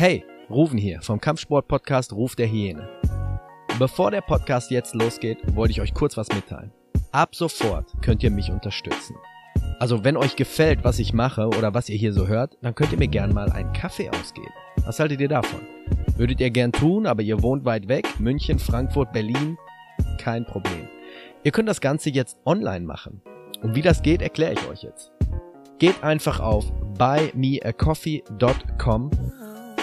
Hey, Ruven hier vom Kampfsport-Podcast Ruf der Hyäne. Bevor der Podcast jetzt losgeht, wollte ich euch kurz was mitteilen. Ab sofort könnt ihr mich unterstützen. Also wenn euch gefällt, was ich mache oder was ihr hier so hört, dann könnt ihr mir gern mal einen Kaffee ausgeben. Was haltet ihr davon? Würdet ihr gern tun, aber ihr wohnt weit weg, München, Frankfurt, Berlin? Kein Problem. Ihr könnt das Ganze jetzt online machen. Und wie das geht, erkläre ich euch jetzt. Geht einfach auf buymeacoffee.com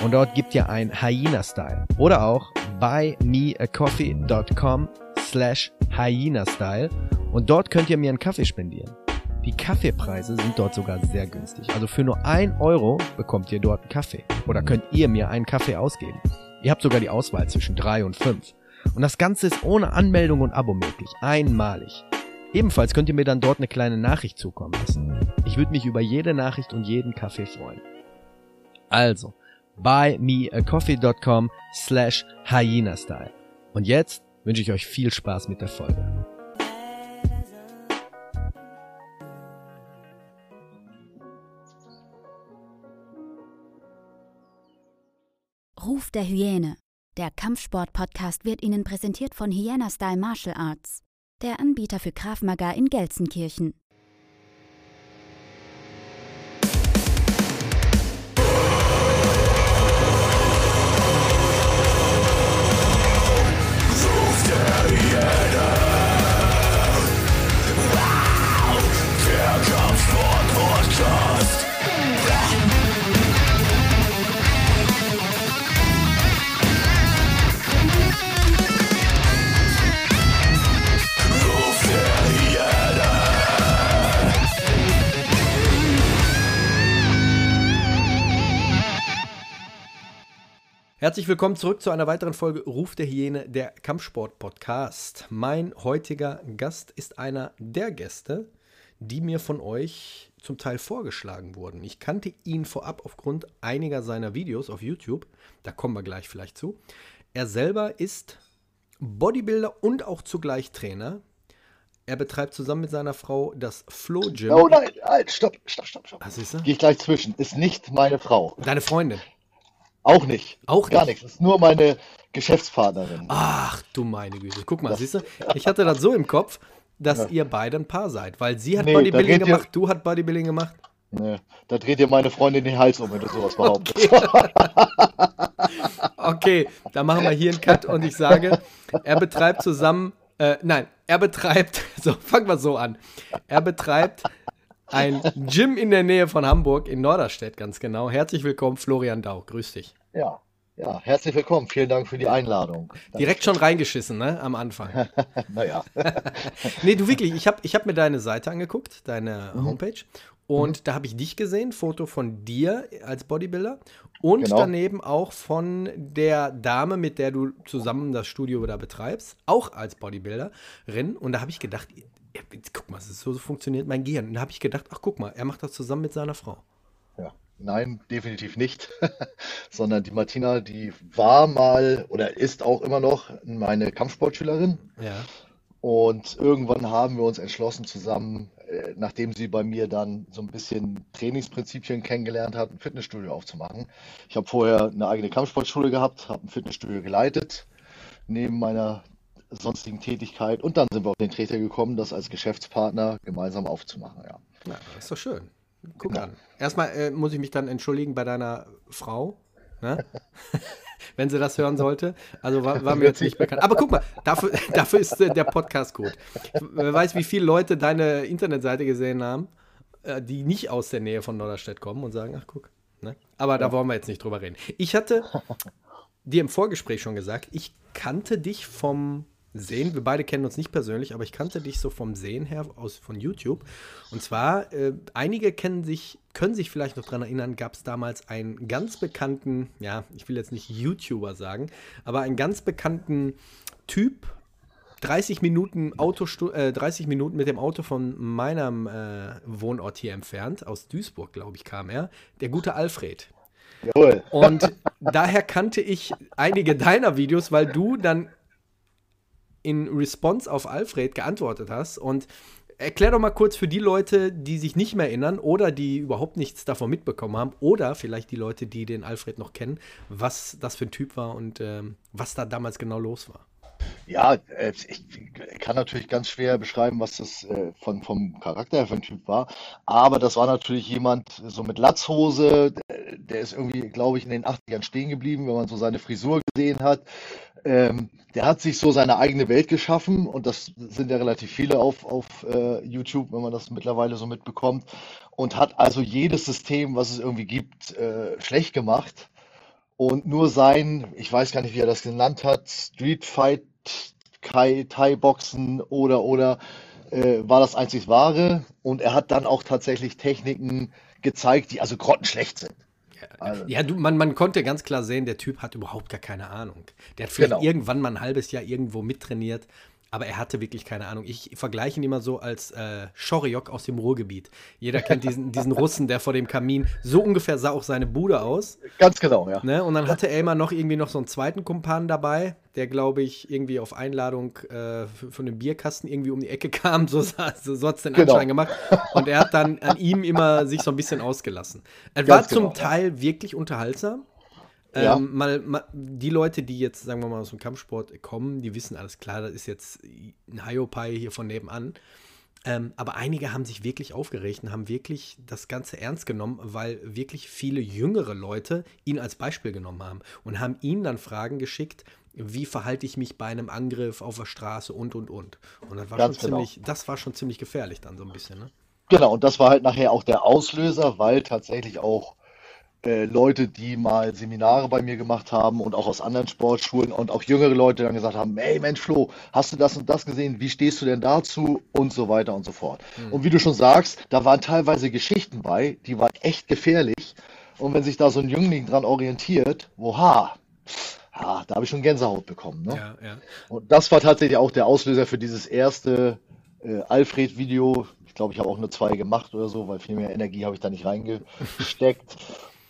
und dort gibt ihr ein Hyena-Style. Oder auch buymeacoffee.com slash Hyena-Style und dort könnt ihr mir einen Kaffee spendieren. Die Kaffeepreise sind dort sogar sehr günstig. Also für nur ein Euro bekommt ihr dort einen Kaffee. Oder könnt ihr mir einen Kaffee ausgeben. Ihr habt sogar die Auswahl zwischen drei und fünf. Und das Ganze ist ohne Anmeldung und Abo möglich. Einmalig. Ebenfalls könnt ihr mir dann dort eine kleine Nachricht zukommen lassen. Ich würde mich über jede Nachricht und jeden Kaffee freuen. Also, buymeacoffee.com slash hyena-style. Und jetzt wünsche ich euch viel Spaß mit der Folge. Ruf der Hyäne. Der Kampfsport-Podcast wird Ihnen präsentiert von Hyena Style Martial Arts, der Anbieter für Krav Maga in Gelsenkirchen. Herzlich willkommen zurück zu einer weiteren Folge Ruf der Hyäne, der Kampfsport-Podcast. Mein heutiger Gast ist einer der Gäste, die mir von euch zum Teil vorgeschlagen wurden. Ich kannte ihn vorab aufgrund einiger seiner Videos auf YouTube. Da kommen wir gleich vielleicht zu. Er selber ist Bodybuilder und auch zugleich Trainer. Er betreibt zusammen mit seiner Frau das Flow Gym. Oh nein, halt, stopp, stopp, stopp, stopp. Ah, siehst du? Gehe ich gleich zwischen. Ist nicht meine Frau. Deine Freundin. Auch nicht. Auch Gar nicht? nichts. Ist nur meine Geschäftspartnerin. Ach du meine Güte. Guck mal, siehst du? Ich hatte das so im Kopf, dass Ja. ihr beide ein Paar seid. Weil sie hat Nee, Bodybuilding redet ihr- gemacht, du hat Bodybuilding gemacht. Nee, da dreht dir meine Freundin den Hals um, wenn du sowas behauptest. Okay, dann machen wir hier einen Cut und ich sage, er betreibt zusammen, äh, nein, er betreibt, so, fangen wir so an. Er betreibt ein Gym in der Nähe von Hamburg, in Norderstedt ganz genau. Herzlich willkommen, Florian Dau. Grüß dich. ja, ja, herzlich willkommen. Vielen Dank für die Einladung. Direkt schon reingeschissen, ne, am Anfang. Naja, Nee, du wirklich, ich habe ich hab mir deine Seite angeguckt, deine Homepage. Und da habe ich dich gesehen, Foto von dir als Bodybuilder und Genau. daneben auch von der Dame, mit der du zusammen das Studio da betreibst, auch als Bodybuilderin. Und da habe ich gedacht, ja, guck mal, so, so funktioniert mein Gehirn. Und da habe ich gedacht, ach guck mal, er macht das zusammen mit seiner Frau. ja. Nein, definitiv nicht. Sondern die Martina, die war mal oder ist auch immer noch meine Kampfsportschülerin. Ja. Und irgendwann haben wir uns entschlossen, zusammen, äh, nachdem sie bei mir dann so ein bisschen Trainingsprinzipien kennengelernt hat, ein Fitnessstudio aufzumachen. Ich habe vorher eine eigene Kampfsportschule gehabt, habe ein Fitnessstudio geleitet, neben meiner sonstigen Tätigkeit. Und dann sind wir auf den Treter gekommen, das als Geschäftspartner gemeinsam aufzumachen. Ja. Das ist doch schön. Guck Ja. an. Erstmal äh, muss ich mich dann entschuldigen bei deiner Frau, ne? wenn sie das hören sollte. Also war, war mir jetzt nicht bekannt. Aber guck mal, dafür, dafür ist äh, der Podcast gut. Wer weiß, wie viele Leute deine Internetseite gesehen haben, äh, die nicht aus der Nähe von Norderstedt kommen und sagen, ach guck. Ne? Aber da wollen wir jetzt nicht drüber reden. Ich hatte dir im Vorgespräch schon gesagt, ich kannte dich vom Sehen. Wir beide kennen uns nicht persönlich, aber ich kannte dich so vom Sehen her aus von YouTube. Und zwar, äh, einige kennen sich, können sich vielleicht noch daran erinnern, gab es damals einen ganz bekannten, ja, ich will jetzt nicht YouTuber sagen, aber einen ganz bekannten Typ, 30 Minuten Autostu äh, 30 Minuten mit dem Auto von meinem äh, Wohnort hier entfernt, aus Duisburg, glaube ich, kam er, der gute Alfred. Jawohl. Und daher kannte ich einige deiner Videos, weil du dann in Response auf Alfred geantwortet hast. Und Erklär doch mal kurz für die Leute, die sich nicht mehr erinnern oder die überhaupt nichts davon mitbekommen haben oder vielleicht die Leute, die den Alfred noch kennen, was das für ein Typ war und ähm, was da damals genau los war. Ja, äh, ich kann natürlich ganz schwer beschreiben, was das äh, von, vom Charakter her für ein Typ war. Aber das war natürlich jemand so mit Latzhose, der ist irgendwie, glaube ich, in den 80ern stehen geblieben, wenn man so seine Frisur gesehen hat. Ähm, der hat sich so seine eigene Welt geschaffen und das sind ja relativ viele auf, auf äh, YouTube, wenn man das mittlerweile so mitbekommt. Und hat also jedes System, was es irgendwie gibt, äh, schlecht gemacht. Und nur sein, ich weiß gar nicht, wie er das genannt hat, Street Fight, Kai, Thai Boxen oder oder äh, war das einzig wahre. Und er hat dann auch tatsächlich Techniken gezeigt, die also grottenschlecht sind. Also. Ja, du, man, man konnte ganz klar sehen, der Typ hat überhaupt gar keine Ahnung. Der hat vielleicht genau. irgendwann mal ein halbes Jahr irgendwo mittrainiert, aber er hatte wirklich keine Ahnung. Ich vergleiche ihn immer so als äh, Schoriok aus dem Ruhrgebiet. Jeder kennt diesen, diesen Russen, der vor dem Kamin, so ungefähr sah auch seine Bude aus. Ganz genau, ja. Ne? Und dann hatte er immer noch irgendwie noch so einen zweiten Kumpan dabei, der, glaube ich, irgendwie auf Einladung äh, von dem Bierkasten irgendwie um die Ecke kam. So, so, so hat es den genau. Anschein gemacht. Und er hat dann an ihm immer sich so ein bisschen ausgelassen. Es war genau, zum Teil ja. wirklich unterhaltsam. Ja. Ähm, mal, mal, die Leute, die jetzt, sagen wir mal, aus dem Kampfsport kommen, die wissen alles klar, das ist jetzt ein Hiopai hier von nebenan. Ähm, aber einige haben sich wirklich aufgeregt und haben wirklich das Ganze ernst genommen, weil wirklich viele jüngere Leute ihn als Beispiel genommen haben und haben ihm dann Fragen geschickt, wie verhalte ich mich bei einem Angriff auf der Straße und und und. Und das war Ganz schon genau. ziemlich, das war schon ziemlich gefährlich dann so ein bisschen, ne? Genau, und das war halt nachher auch der Auslöser, weil tatsächlich auch äh, Leute, die mal Seminare bei mir gemacht haben und auch aus anderen Sportschulen und auch jüngere Leute dann gesagt haben, hey Mensch Flo, hast du das und das gesehen? Wie stehst du denn dazu? Und so weiter und so fort. Mhm. Und wie du schon sagst, da waren teilweise Geschichten bei, die waren echt gefährlich. Und wenn sich da so ein Jüngling dran orientiert, woha, ah, da habe ich schon Gänsehaut bekommen. Ne? Ja, ja. Und das war tatsächlich auch der Auslöser für dieses erste äh, Alfred-Video. Ich glaube, ich habe auch nur zwei gemacht oder so, weil viel mehr Energie habe ich da nicht reingesteckt.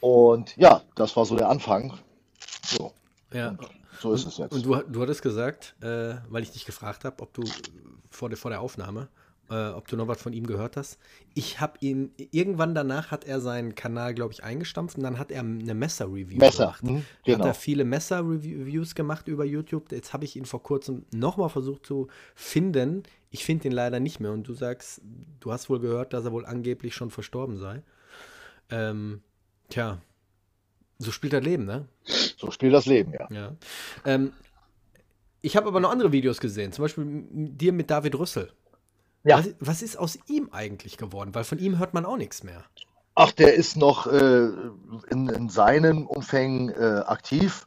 Und ja, das war so der Anfang. So. Ja. Und so ist und, es jetzt. Und du, du hattest gesagt, äh, weil ich dich gefragt habe, ob du vor der, vor der Aufnahme, äh, ob du noch was von ihm gehört hast. Ich habe ihn, irgendwann danach hat er seinen Kanal, glaube ich, eingestampft und dann hat er eine Messer-Review Messer, gemacht. Mh, genau. Hat er viele Messer-Reviews gemacht über YouTube. Jetzt habe ich ihn vor kurzem nochmal versucht zu finden. Ich finde ihn leider nicht mehr und du sagst, du hast wohl gehört, dass er wohl angeblich schon verstorben sei. Ähm, Tja, so spielt das Leben, ne? So spielt das Leben, ja. ja. Ähm, ich habe aber noch andere Videos gesehen, zum Beispiel dir mit David Rüssel. Ja. Was, was, ist aus ihm eigentlich geworden? Weil von ihm hört man auch nichts mehr. Ach, der ist noch äh, in, in, seinen Umfängen äh, aktiv.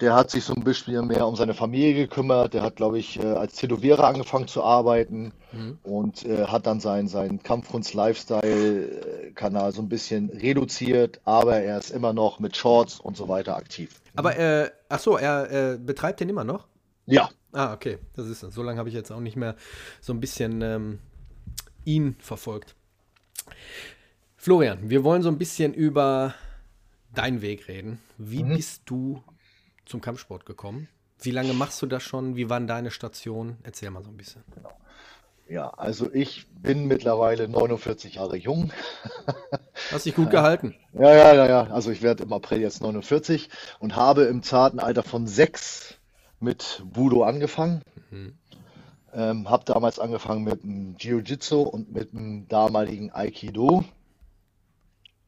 Der hat sich so ein bisschen mehr um seine Familie gekümmert. Der hat, glaube ich, äh, als Tätowierer angefangen zu arbeiten mhm. und äh, hat dann seinen, seinen Kampfkunst-Lifestyle-Kanal so ein bisschen reduziert, aber er ist immer noch mit Shorts und so weiter aktiv. Aber, äh, ach so, er äh, betreibt den immer noch? Ja. Ah, okay, das ist es. So lange habe ich jetzt auch nicht mehr so ein bisschen ähm, ihn verfolgt. Florian, wir wollen so ein bisschen über deinen Weg reden. Wie mhm. bist du zum Kampfsport gekommen? Wie lange machst du das schon? Wie waren deine Stationen? Erzähl mal so ein bisschen. Genau. Ja, also ich bin mittlerweile 49 Jahre jung. Hast dich gut gehalten. Ja, ja, ja, ja. Also ich werde im April jetzt 49 und habe im zarten Alter von sechs mit Budo angefangen. Mhm. Ähm, habe damals angefangen mit dem Jiu-Jitsu und mit dem damaligen Aikido.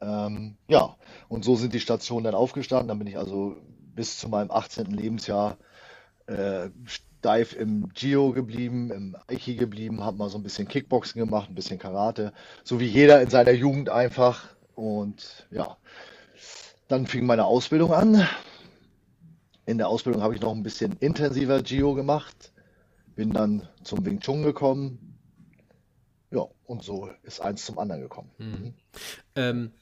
Ähm, ja, und so sind die Stationen dann aufgestanden. Dann bin ich also bis zu meinem 18. Lebensjahr äh, steif im Gio geblieben, im Aiki geblieben, habe mal so ein bisschen Kickboxen gemacht, ein bisschen Karate, so wie jeder in seiner Jugend einfach. Und ja, dann fing meine Ausbildung an. In der Ausbildung habe ich noch ein bisschen intensiver Gio gemacht, bin dann zum Wing Chun gekommen. Ja, und so ist eins zum anderen gekommen. Mhm. Ähm,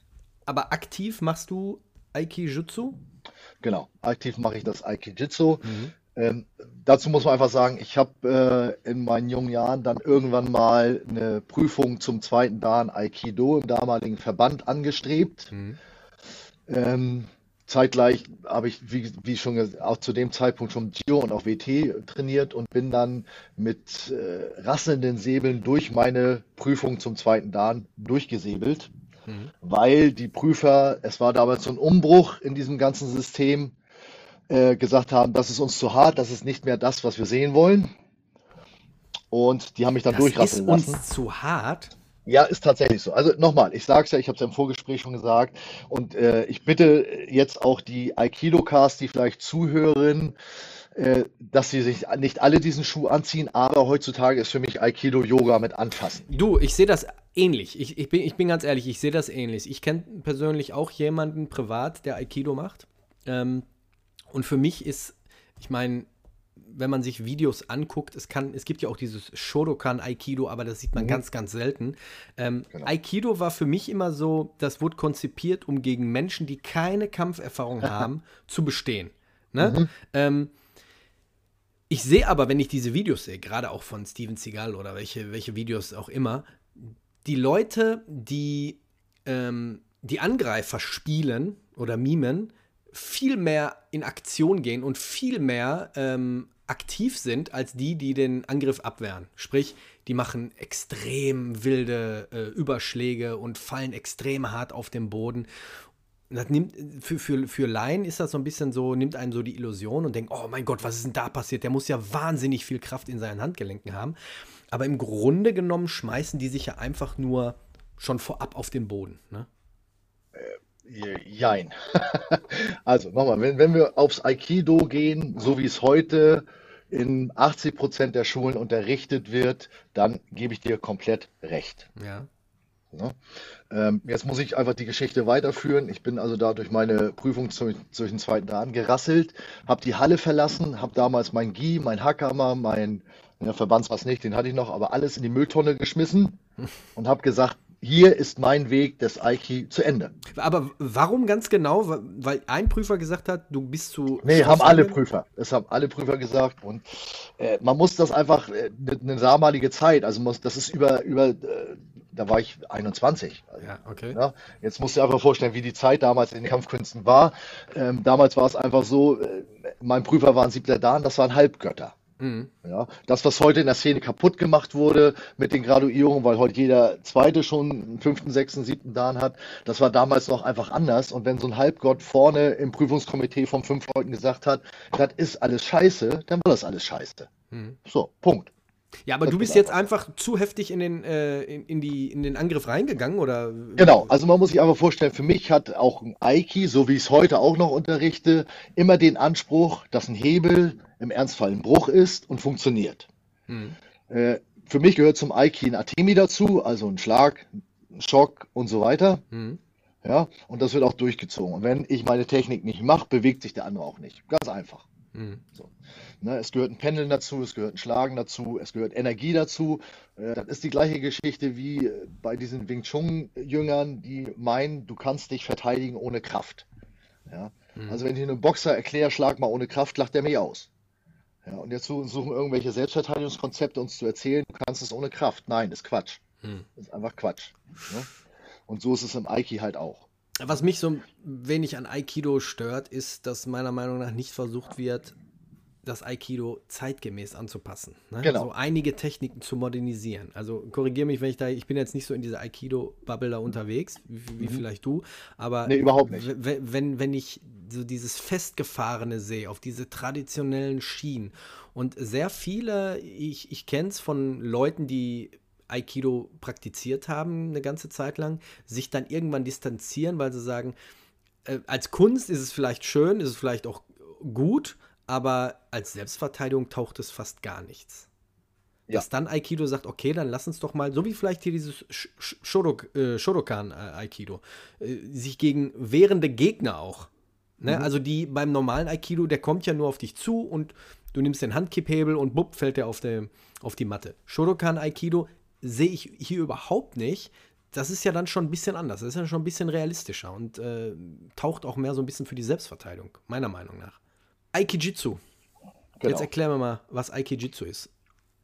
aber aktiv machst du Aiki-Jutsu? Genau, aktiv mache ich das Aikijitsu. Mhm. Ähm, dazu muss man einfach sagen, ich habe äh, in meinen jungen Jahren dann irgendwann mal eine Prüfung zum zweiten Dan Aikido im damaligen Verband angestrebt. Mhm. Ähm, zeitgleich habe ich, wie, wie schon gesagt, auch zu dem Zeitpunkt schon Gio und auch WT trainiert und bin dann mit äh, rasselnden Säbeln durch meine Prüfung zum zweiten Dan durchgesäbelt, mhm. weil die Prüfer, es war damals so ein Umbruch in diesem ganzen System, äh, gesagt haben, das ist uns zu hart, das ist nicht mehr das, was wir sehen wollen. Und die haben mich dann das durchrasseln lassen. Das ist uns zu hart? Ja, ist tatsächlich so. Also nochmal, ich sage es ja, ich habe es ja im Vorgespräch schon gesagt und äh, ich bitte jetzt auch die Aikido-Cast, die vielleicht zuhören, äh, dass sie sich nicht alle diesen Schuh anziehen, aber heutzutage ist für mich Aikido-Yoga mit anfassen. Du, ich sehe das ähnlich. Ich, ich, bin, ich bin ganz ehrlich, ich sehe das ähnlich. Ich kenne persönlich auch jemanden privat, der Aikido macht. Ähm, und für mich ist, ich meine, wenn man sich Videos anguckt, es kann, es gibt ja auch dieses Shodokan Aikido, aber das sieht man mhm. ganz, ganz selten. Ähm, genau. Aikido war für mich immer so, das wurde konzipiert, um gegen Menschen, die keine Kampferfahrung haben, zu bestehen. Ne? Mhm. Ähm, ich sehe aber, wenn ich diese Videos sehe, gerade auch von Steven Seagal oder welche, welche Videos auch immer, die Leute, die ähm, die Angreifer spielen oder mimen, viel mehr in Aktion gehen und viel mehr ähm, aktiv sind als die, die den Angriff abwehren. Sprich, die machen extrem wilde äh, Überschläge und fallen extrem hart auf den Boden. Das nimmt, für, für, für Laien ist das so ein bisschen so, nimmt einen so die Illusion und denkt, oh mein Gott, was ist denn da passiert? Der muss ja wahnsinnig viel Kraft in seinen Handgelenken haben. Aber im Grunde genommen schmeißen die sich ja einfach nur schon vorab auf den Boden. Ne? Jein. Also nochmal, wenn, wenn wir aufs Aikido gehen, so wie es heute in 80 Prozent der Schulen unterrichtet wird, dann gebe ich dir komplett recht. Ja. Ja. Ähm, jetzt muss ich einfach die Geschichte weiterführen. Ich bin also da durch meine Prüfung zu, durch den zweiten Dan gerasselt, habe die Halle verlassen, habe damals mein Gi, mein Hackhammer, mein ja, Verbandspass nicht, den hatte ich noch, aber alles in die Mülltonne geschmissen und habe gesagt, hier ist mein Weg des Aiki zu Ende. Aber warum ganz genau? Weil ein Prüfer gesagt hat, du bist zu. Nee, haben alle Prüfer. Das haben alle Prüfer gesagt. Und äh, man muss das einfach, äh, eine damalige Zeit, also muss, das ist über, über äh, da war ich 21. Ja, okay. Ja, jetzt musst du dir einfach vorstellen, wie die Zeit damals in den Kampfkünsten war. Ähm, damals war es einfach so, äh, mein Prüfer war ein siebter Dan, das waren Halbgötter. Mhm. Ja, das, was heute in der Szene kaputt gemacht wurde mit den Graduierungen, weil heute jeder Zweite schon einen fünften, sechsten, siebten Dan hat, das war damals noch einfach anders. Und wenn so ein Halbgott vorne im Prüfungskomitee von fünf Leuten gesagt hat, das ist alles scheiße, dann war das alles scheiße. Mhm. So, Punkt. Ja, aber das du bist jetzt einfach zu heftig in den, äh, in, in, die, in den Angriff reingegangen, oder? Genau, also man muss sich einfach vorstellen, für mich hat auch ein Aiki, so wie ich es heute auch noch unterrichte, immer den Anspruch, dass ein Hebel im Ernstfall ein Bruch ist und funktioniert. Hm. Äh, für mich gehört zum Aiki ein Atemi dazu, also ein Schlag, ein Schock und so weiter. Hm. Ja, und das wird auch durchgezogen. Und wenn ich meine Technik nicht mache, bewegt sich der andere auch nicht. Ganz einfach. Mhm. So. Ne, es gehört ein Pendeln dazu, es gehört ein Schlagen dazu, es gehört Energie dazu. Äh, das ist die gleiche Geschichte wie äh, bei diesen Wing Chun-Jüngern, die meinen, du kannst dich verteidigen ohne Kraft. Ja? Mhm. Also wenn ich einem Boxer erkläre, schlag mal ohne Kraft, lacht er mich aus. Ja, und jetzt suchen irgendwelche Selbstverteidigungskonzepte uns zu erzählen, du kannst es ohne Kraft. Nein, das ist Quatsch. Das ist einfach Quatsch. Ne? Und so ist es im Aiki halt auch. Was mich so wenig an Aikido stört, ist, dass meiner Meinung nach nicht versucht wird, das Aikido zeitgemäß anzupassen. Ne? Genau. So einige Techniken zu modernisieren. Also korrigiere mich, wenn ich da, ich bin jetzt nicht so in dieser Aikido-Bubble da unterwegs, wie, wie mhm. vielleicht du, aber nee, überhaupt nicht. Wenn, wenn ich so dieses Festgefahrene sehe, auf diese traditionellen Schienen und sehr viele, ich, ich kenne es von Leuten, die Aikido praktiziert haben eine ganze Zeit lang, sich dann irgendwann distanzieren, weil sie sagen, äh, als Kunst ist es vielleicht schön, ist es vielleicht auch gut, aber als Selbstverteidigung taucht es fast gar nichts. Ja. Dass dann Aikido sagt, okay, dann lass uns doch mal, so wie vielleicht hier dieses Shodok, äh, Shodokan äh, Aikido, äh, sich gegen wehrende Gegner auch. Ne? Mhm. Also die beim normalen Aikido, der kommt ja nur auf dich zu und du nimmst den Handkipphebel und bupp, fällt der auf, der, auf die Matte. Shodokan Aikido sehe ich hier überhaupt nicht. Das ist ja dann schon ein bisschen anders. Das ist ja schon ein bisschen realistischer und äh, taucht auch mehr so ein bisschen für die Selbstverteidigung, meiner Meinung nach. Aikijitsu. Genau. Jetzt erklär mir mal, was Aikijitsu ist.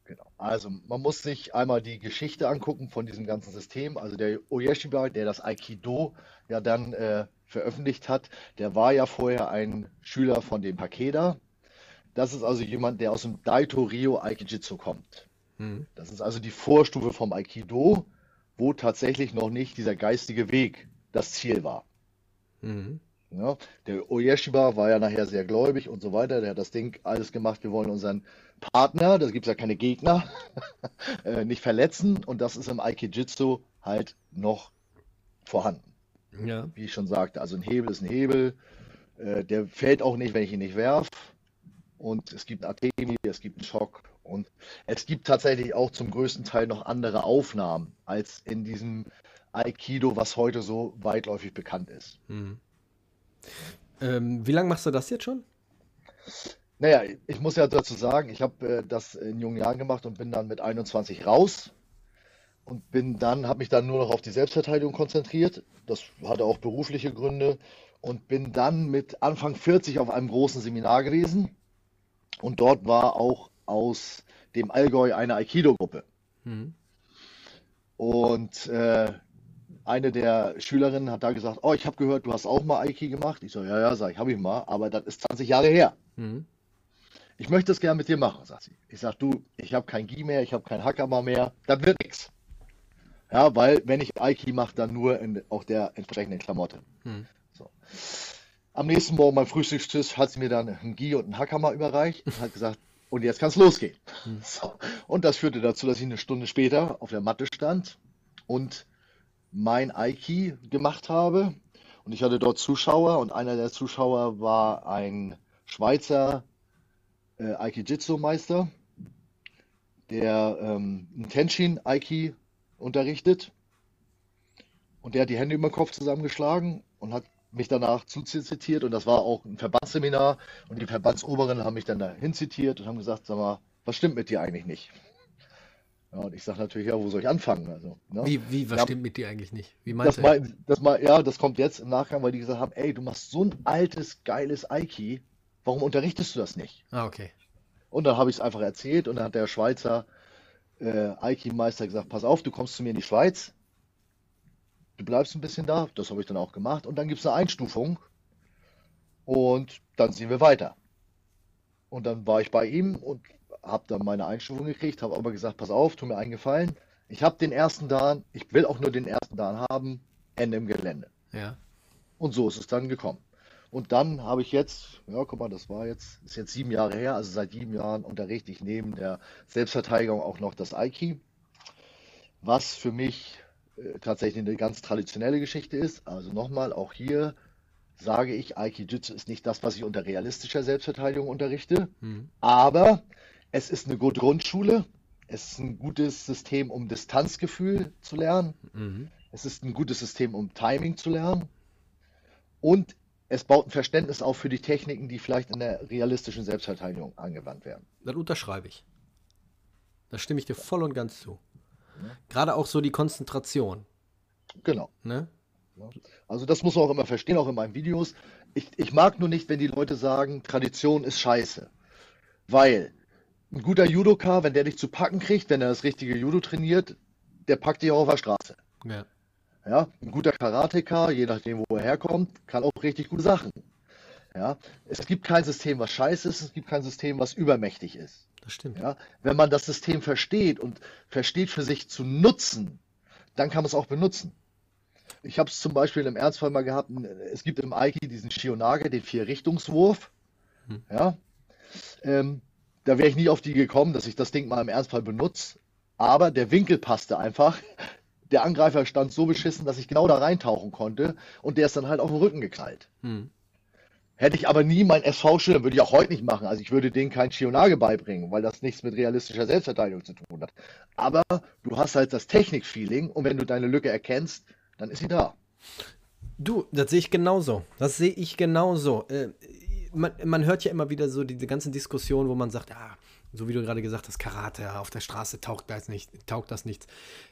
Genau. Also man muss sich einmal die Geschichte angucken von diesem ganzen System. Also der Oyeshiba, der das Aikido ja dann äh, veröffentlicht hat, der war ja vorher ein Schüler von dem Pakeda. Das ist also jemand, der aus dem Daito Rio Aikijitsu kommt. Mhm. Das ist also die Vorstufe vom Aikido, wo tatsächlich noch nicht dieser geistige Weg das Ziel war. Mhm. Ja, der Oyeshiba war ja nachher sehr gläubig und so weiter. Der hat das Ding alles gemacht. Wir wollen unseren Partner, da gibt es ja keine Gegner, äh, nicht verletzen. Und das ist im Aikijitsu halt noch vorhanden. Ja. Wie ich schon sagte, also ein Hebel ist ein Hebel. Äh, der fällt auch nicht, wenn ich ihn nicht werfe. Und es gibt einen Atemi, es gibt einen Schock. Und es gibt tatsächlich auch zum größten Teil noch andere Aufnahmen als in diesem Aikido, was heute so weitläufig bekannt ist. Mhm. Ähm, wie lange machst du das jetzt schon? Naja, ich muss ja dazu sagen, ich habe äh, das in jungen Jahren gemacht und bin dann mit 21 raus und bin dann, habe mich dann nur noch auf die Selbstverteidigung konzentriert. Das hatte auch berufliche Gründe und bin dann mit Anfang 40 auf einem großen Seminar gewesen und dort war auch aus dem Allgäu eine Aikido-Gruppe. Mhm. Und äh, eine der Schülerinnen hat da gesagt, oh, ich habe gehört, du hast auch mal Aiki gemacht. Ich so, ja, ja, sag ich, habe ich mal, aber das ist 20 Jahre her. Mhm. Ich möchte es gerne mit dir machen, sagt sie. Ich sag, du, ich habe kein Gi mehr, ich habe kein Hakama mehr, das wird nichts. Ja, weil wenn ich Aiki mache, dann nur in auch der entsprechenden Klamotte. Mhm. So. Am nächsten Morgen beim Frühstückstisch hat sie mir dann ein Gi und ein Hakama überreicht und hat gesagt, und jetzt kann es losgehen. Mhm. So. Und das führte dazu, dass ich eine Stunde später auf der Matte stand und mein Aiki gemacht habe. Und ich hatte dort Zuschauer und einer der Zuschauer war ein Schweizer äh, Aikijitsu-Meister, der ähm, ein Tenshin Aiki unterrichtet. Und der hat die Hände über den Kopf zusammengeschlagen und hat mich danach zuzitiert. Und das war auch ein Verbandsseminar. Und die Verbandsoberen haben mich dann dahin zitiert und haben gesagt, sag mal, was stimmt mit dir eigentlich nicht? Ja, und ich sage natürlich, ja, wo soll ich anfangen? Also, ne? Wie, wie, was ja, stimmt mit dir eigentlich nicht? Wie meinst das du? Das mal, ja, das kommt jetzt im Nachgang, weil die gesagt haben, ey, du machst so ein altes, geiles Aiki, warum unterrichtest du das nicht? Ah, okay. Und dann habe ich es einfach erzählt und dann hat der Schweizer äh, Aiki-Meister gesagt, pass auf, du kommst zu mir in die Schweiz, du bleibst ein bisschen da, das habe ich dann auch gemacht und dann gibt es eine Einstufung und dann ziehen wir weiter. Und dann war ich bei ihm und habe dann meine Einstufung gekriegt, habe aber gesagt, pass auf, tu mir einen Gefallen. Ich habe den ersten Dan, ich will auch nur den ersten Dan haben, Ende im Gelände. Ja. Und so ist es dann gekommen. Und dann habe ich jetzt, ja, guck mal, das war jetzt, ist jetzt sieben Jahre her, also seit sieben Jahren unterrichte ich neben der Selbstverteidigung auch noch das Aiki, was für mich äh, tatsächlich eine ganz traditionelle Geschichte ist. Also nochmal, auch hier sage ich, Aiki-Jitsu ist nicht das, was ich unter realistischer Selbstverteidigung unterrichte, mhm. aber es ist eine gute Grundschule. Es ist ein gutes System, um Distanzgefühl zu lernen. Mhm. Es ist ein gutes System, um Timing zu lernen. Und es baut ein Verständnis auf für die Techniken, die vielleicht in der realistischen Selbstverteidigung angewandt werden. Das unterschreibe ich. Da stimme ich dir voll und ganz zu. Gerade auch so die Konzentration. Genau. Ne? Also das muss man auch immer verstehen, auch in meinen Videos. Ich, ich mag nur nicht, wenn die Leute sagen, Tradition ist scheiße. Weil ein guter Judoka, wenn der dich zu packen kriegt, wenn er das richtige Judo trainiert, der packt dich auch auf der Straße. Ja. Ja, ein guter Karateka, je nachdem, wo er herkommt, kann auch richtig gute Sachen. Ja, es gibt kein System, was scheiße ist, es gibt kein System, was übermächtig ist. Das stimmt. Ja, wenn man das System versteht und versteht für sich zu nutzen, dann kann man es auch benutzen. Ich habe es zum Beispiel im Ernstfall mal gehabt, es gibt im Aiki diesen Shionage, den Vier-Richtungswurf. Hm. Ja, ähm, da wäre ich nie auf die gekommen, dass ich das Ding mal im Ernstfall benutze. Aber der Winkel passte einfach. Der Angreifer stand so beschissen, dass ich genau da reintauchen konnte und der ist dann halt auf den Rücken geknallt. Hm. Hätte ich aber nie mein SV-Schirm, würde ich auch heute nicht machen. Also ich würde denen kein Shionage beibringen, weil das nichts mit realistischer Selbstverteidigung zu tun hat. Aber du hast halt das Technik-Feeling und wenn du deine Lücke erkennst, dann ist sie da. Du, das sehe ich genauso. Das sehe ich genauso. Äh, man, man hört ja immer wieder so diese ganzen Diskussionen, wo man sagt, ja, so wie du gerade gesagt hast, Karate auf der Straße taugt das, nicht, taugt das nichts.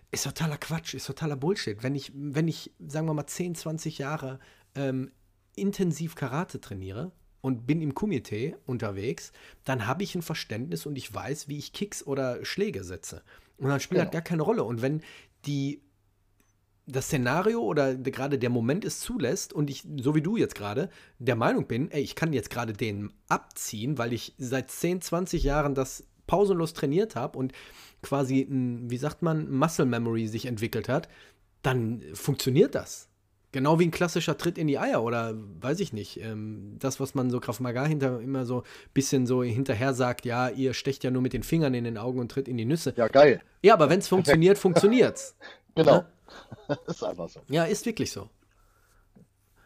Ist totaler Quatsch, ist totaler Bullshit. Wenn ich, wenn ich, sagen wir mal, 10, 20 Jahre ähm, intensiv Karate trainiere und bin im Kumite unterwegs, dann habe ich ein Verständnis und ich weiß, wie ich Kicks oder Schläge setze. Und dann spielt genau. das gar keine Rolle. Und wenn die das Szenario oder gerade der Moment es zulässt und ich, so wie du jetzt gerade, der Meinung bin, ey, ich kann jetzt gerade den abziehen, weil ich seit 10, 20 Jahren das pausenlos trainiert habe und quasi, ein, wie sagt man, Muscle Memory sich entwickelt hat, dann funktioniert das. Genau wie ein klassischer Tritt in die Eier oder weiß ich nicht. Ähm, das, was man so Krav Maga hinter immer so ein bisschen so hinterher sagt, ja, ihr stecht ja nur mit den Fingern in den Augen und tritt in die Nüsse. Ja, geil. Ja, aber wenn es funktioniert, funktioniert's. Genau. Ja? Das ist einfach so. Ja, ist wirklich so.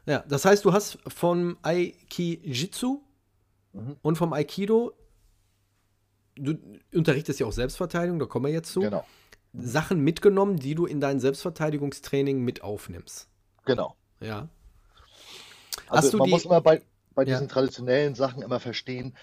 Ja, das heißt, du hast vom Aikijitsu Mhm. und vom Aikido, du unterrichtest ja auch Selbstverteidigung, da kommen wir jetzt zu, Genau. Sachen mitgenommen, die du in dein Selbstverteidigungstraining mit aufnimmst. Genau. Ja. Also Hast du man die- muss immer bei, bei Ja. diesen traditionellen Sachen immer verstehen,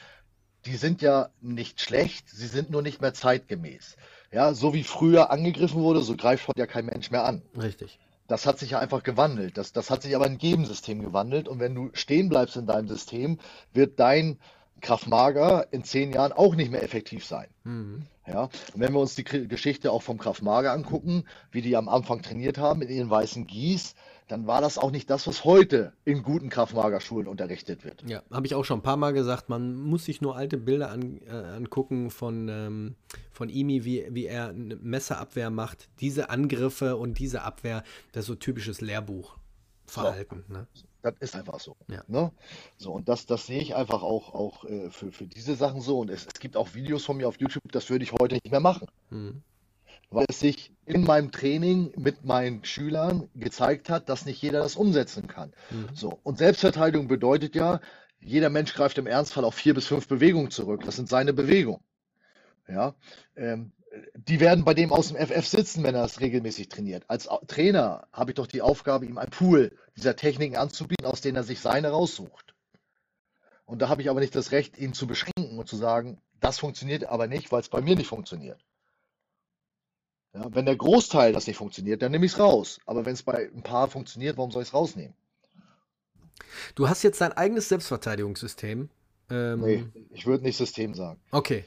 die sind ja nicht schlecht, sie sind nur nicht mehr zeitgemäß. Ja, so wie früher angegriffen wurde, so greift heute ja kein Mensch mehr an. Richtig. Das hat sich ja einfach gewandelt. Das, das hat sich aber in jedem System gewandelt. Und wenn du stehen bleibst in deinem System, wird dein Krav Maga in zehn Jahren auch nicht mehr effektiv sein. Mhm. Ja, und wenn wir uns die Geschichte auch vom Krav Maga angucken, wie die am Anfang trainiert haben in ihren weißen Gis, dann war das auch nicht das, was heute in guten Krav Maga Schulen unterrichtet wird. Ja, habe ich auch schon ein paar Mal gesagt, man muss sich nur alte Bilder an, äh, angucken von, ähm, von Imi, wie, wie er eine Messerabwehr macht. Diese Angriffe und diese Abwehr, das ist so typisches Lehrbuchverhalten. Ne? Das ist einfach so. Ja. Ne? So, und das, das sehe ich einfach auch, auch äh, für, für diese Sachen so. Und es, es gibt auch Videos von mir auf YouTube, das würde ich heute nicht mehr machen. Mhm. weil es sich in meinem Training mit meinen Schülern gezeigt hat, dass nicht jeder das umsetzen kann. Mhm. So, und Selbstverteidigung bedeutet ja, jeder Mensch greift im Ernstfall auf vier bis fünf Bewegungen zurück. Das sind seine Bewegungen. Ja, ähm, die werden bei dem aus dem FF sitzen, wenn er das regelmäßig trainiert. Als Trainer habe ich doch die Aufgabe, ihm ein Pool dieser Techniken anzubieten, aus denen er sich seine raussucht. Und da habe ich aber nicht das Recht, ihn zu beschränken und zu sagen, das funktioniert aber nicht, weil es bei mir nicht funktioniert. Ja, wenn der Großteil das nicht funktioniert, dann nehme ich es raus. Aber wenn es bei ein paar funktioniert, warum soll ich es rausnehmen? Du hast jetzt dein eigenes Selbstverteidigungssystem. Ähm, Nee, ich würde nicht System sagen. Okay.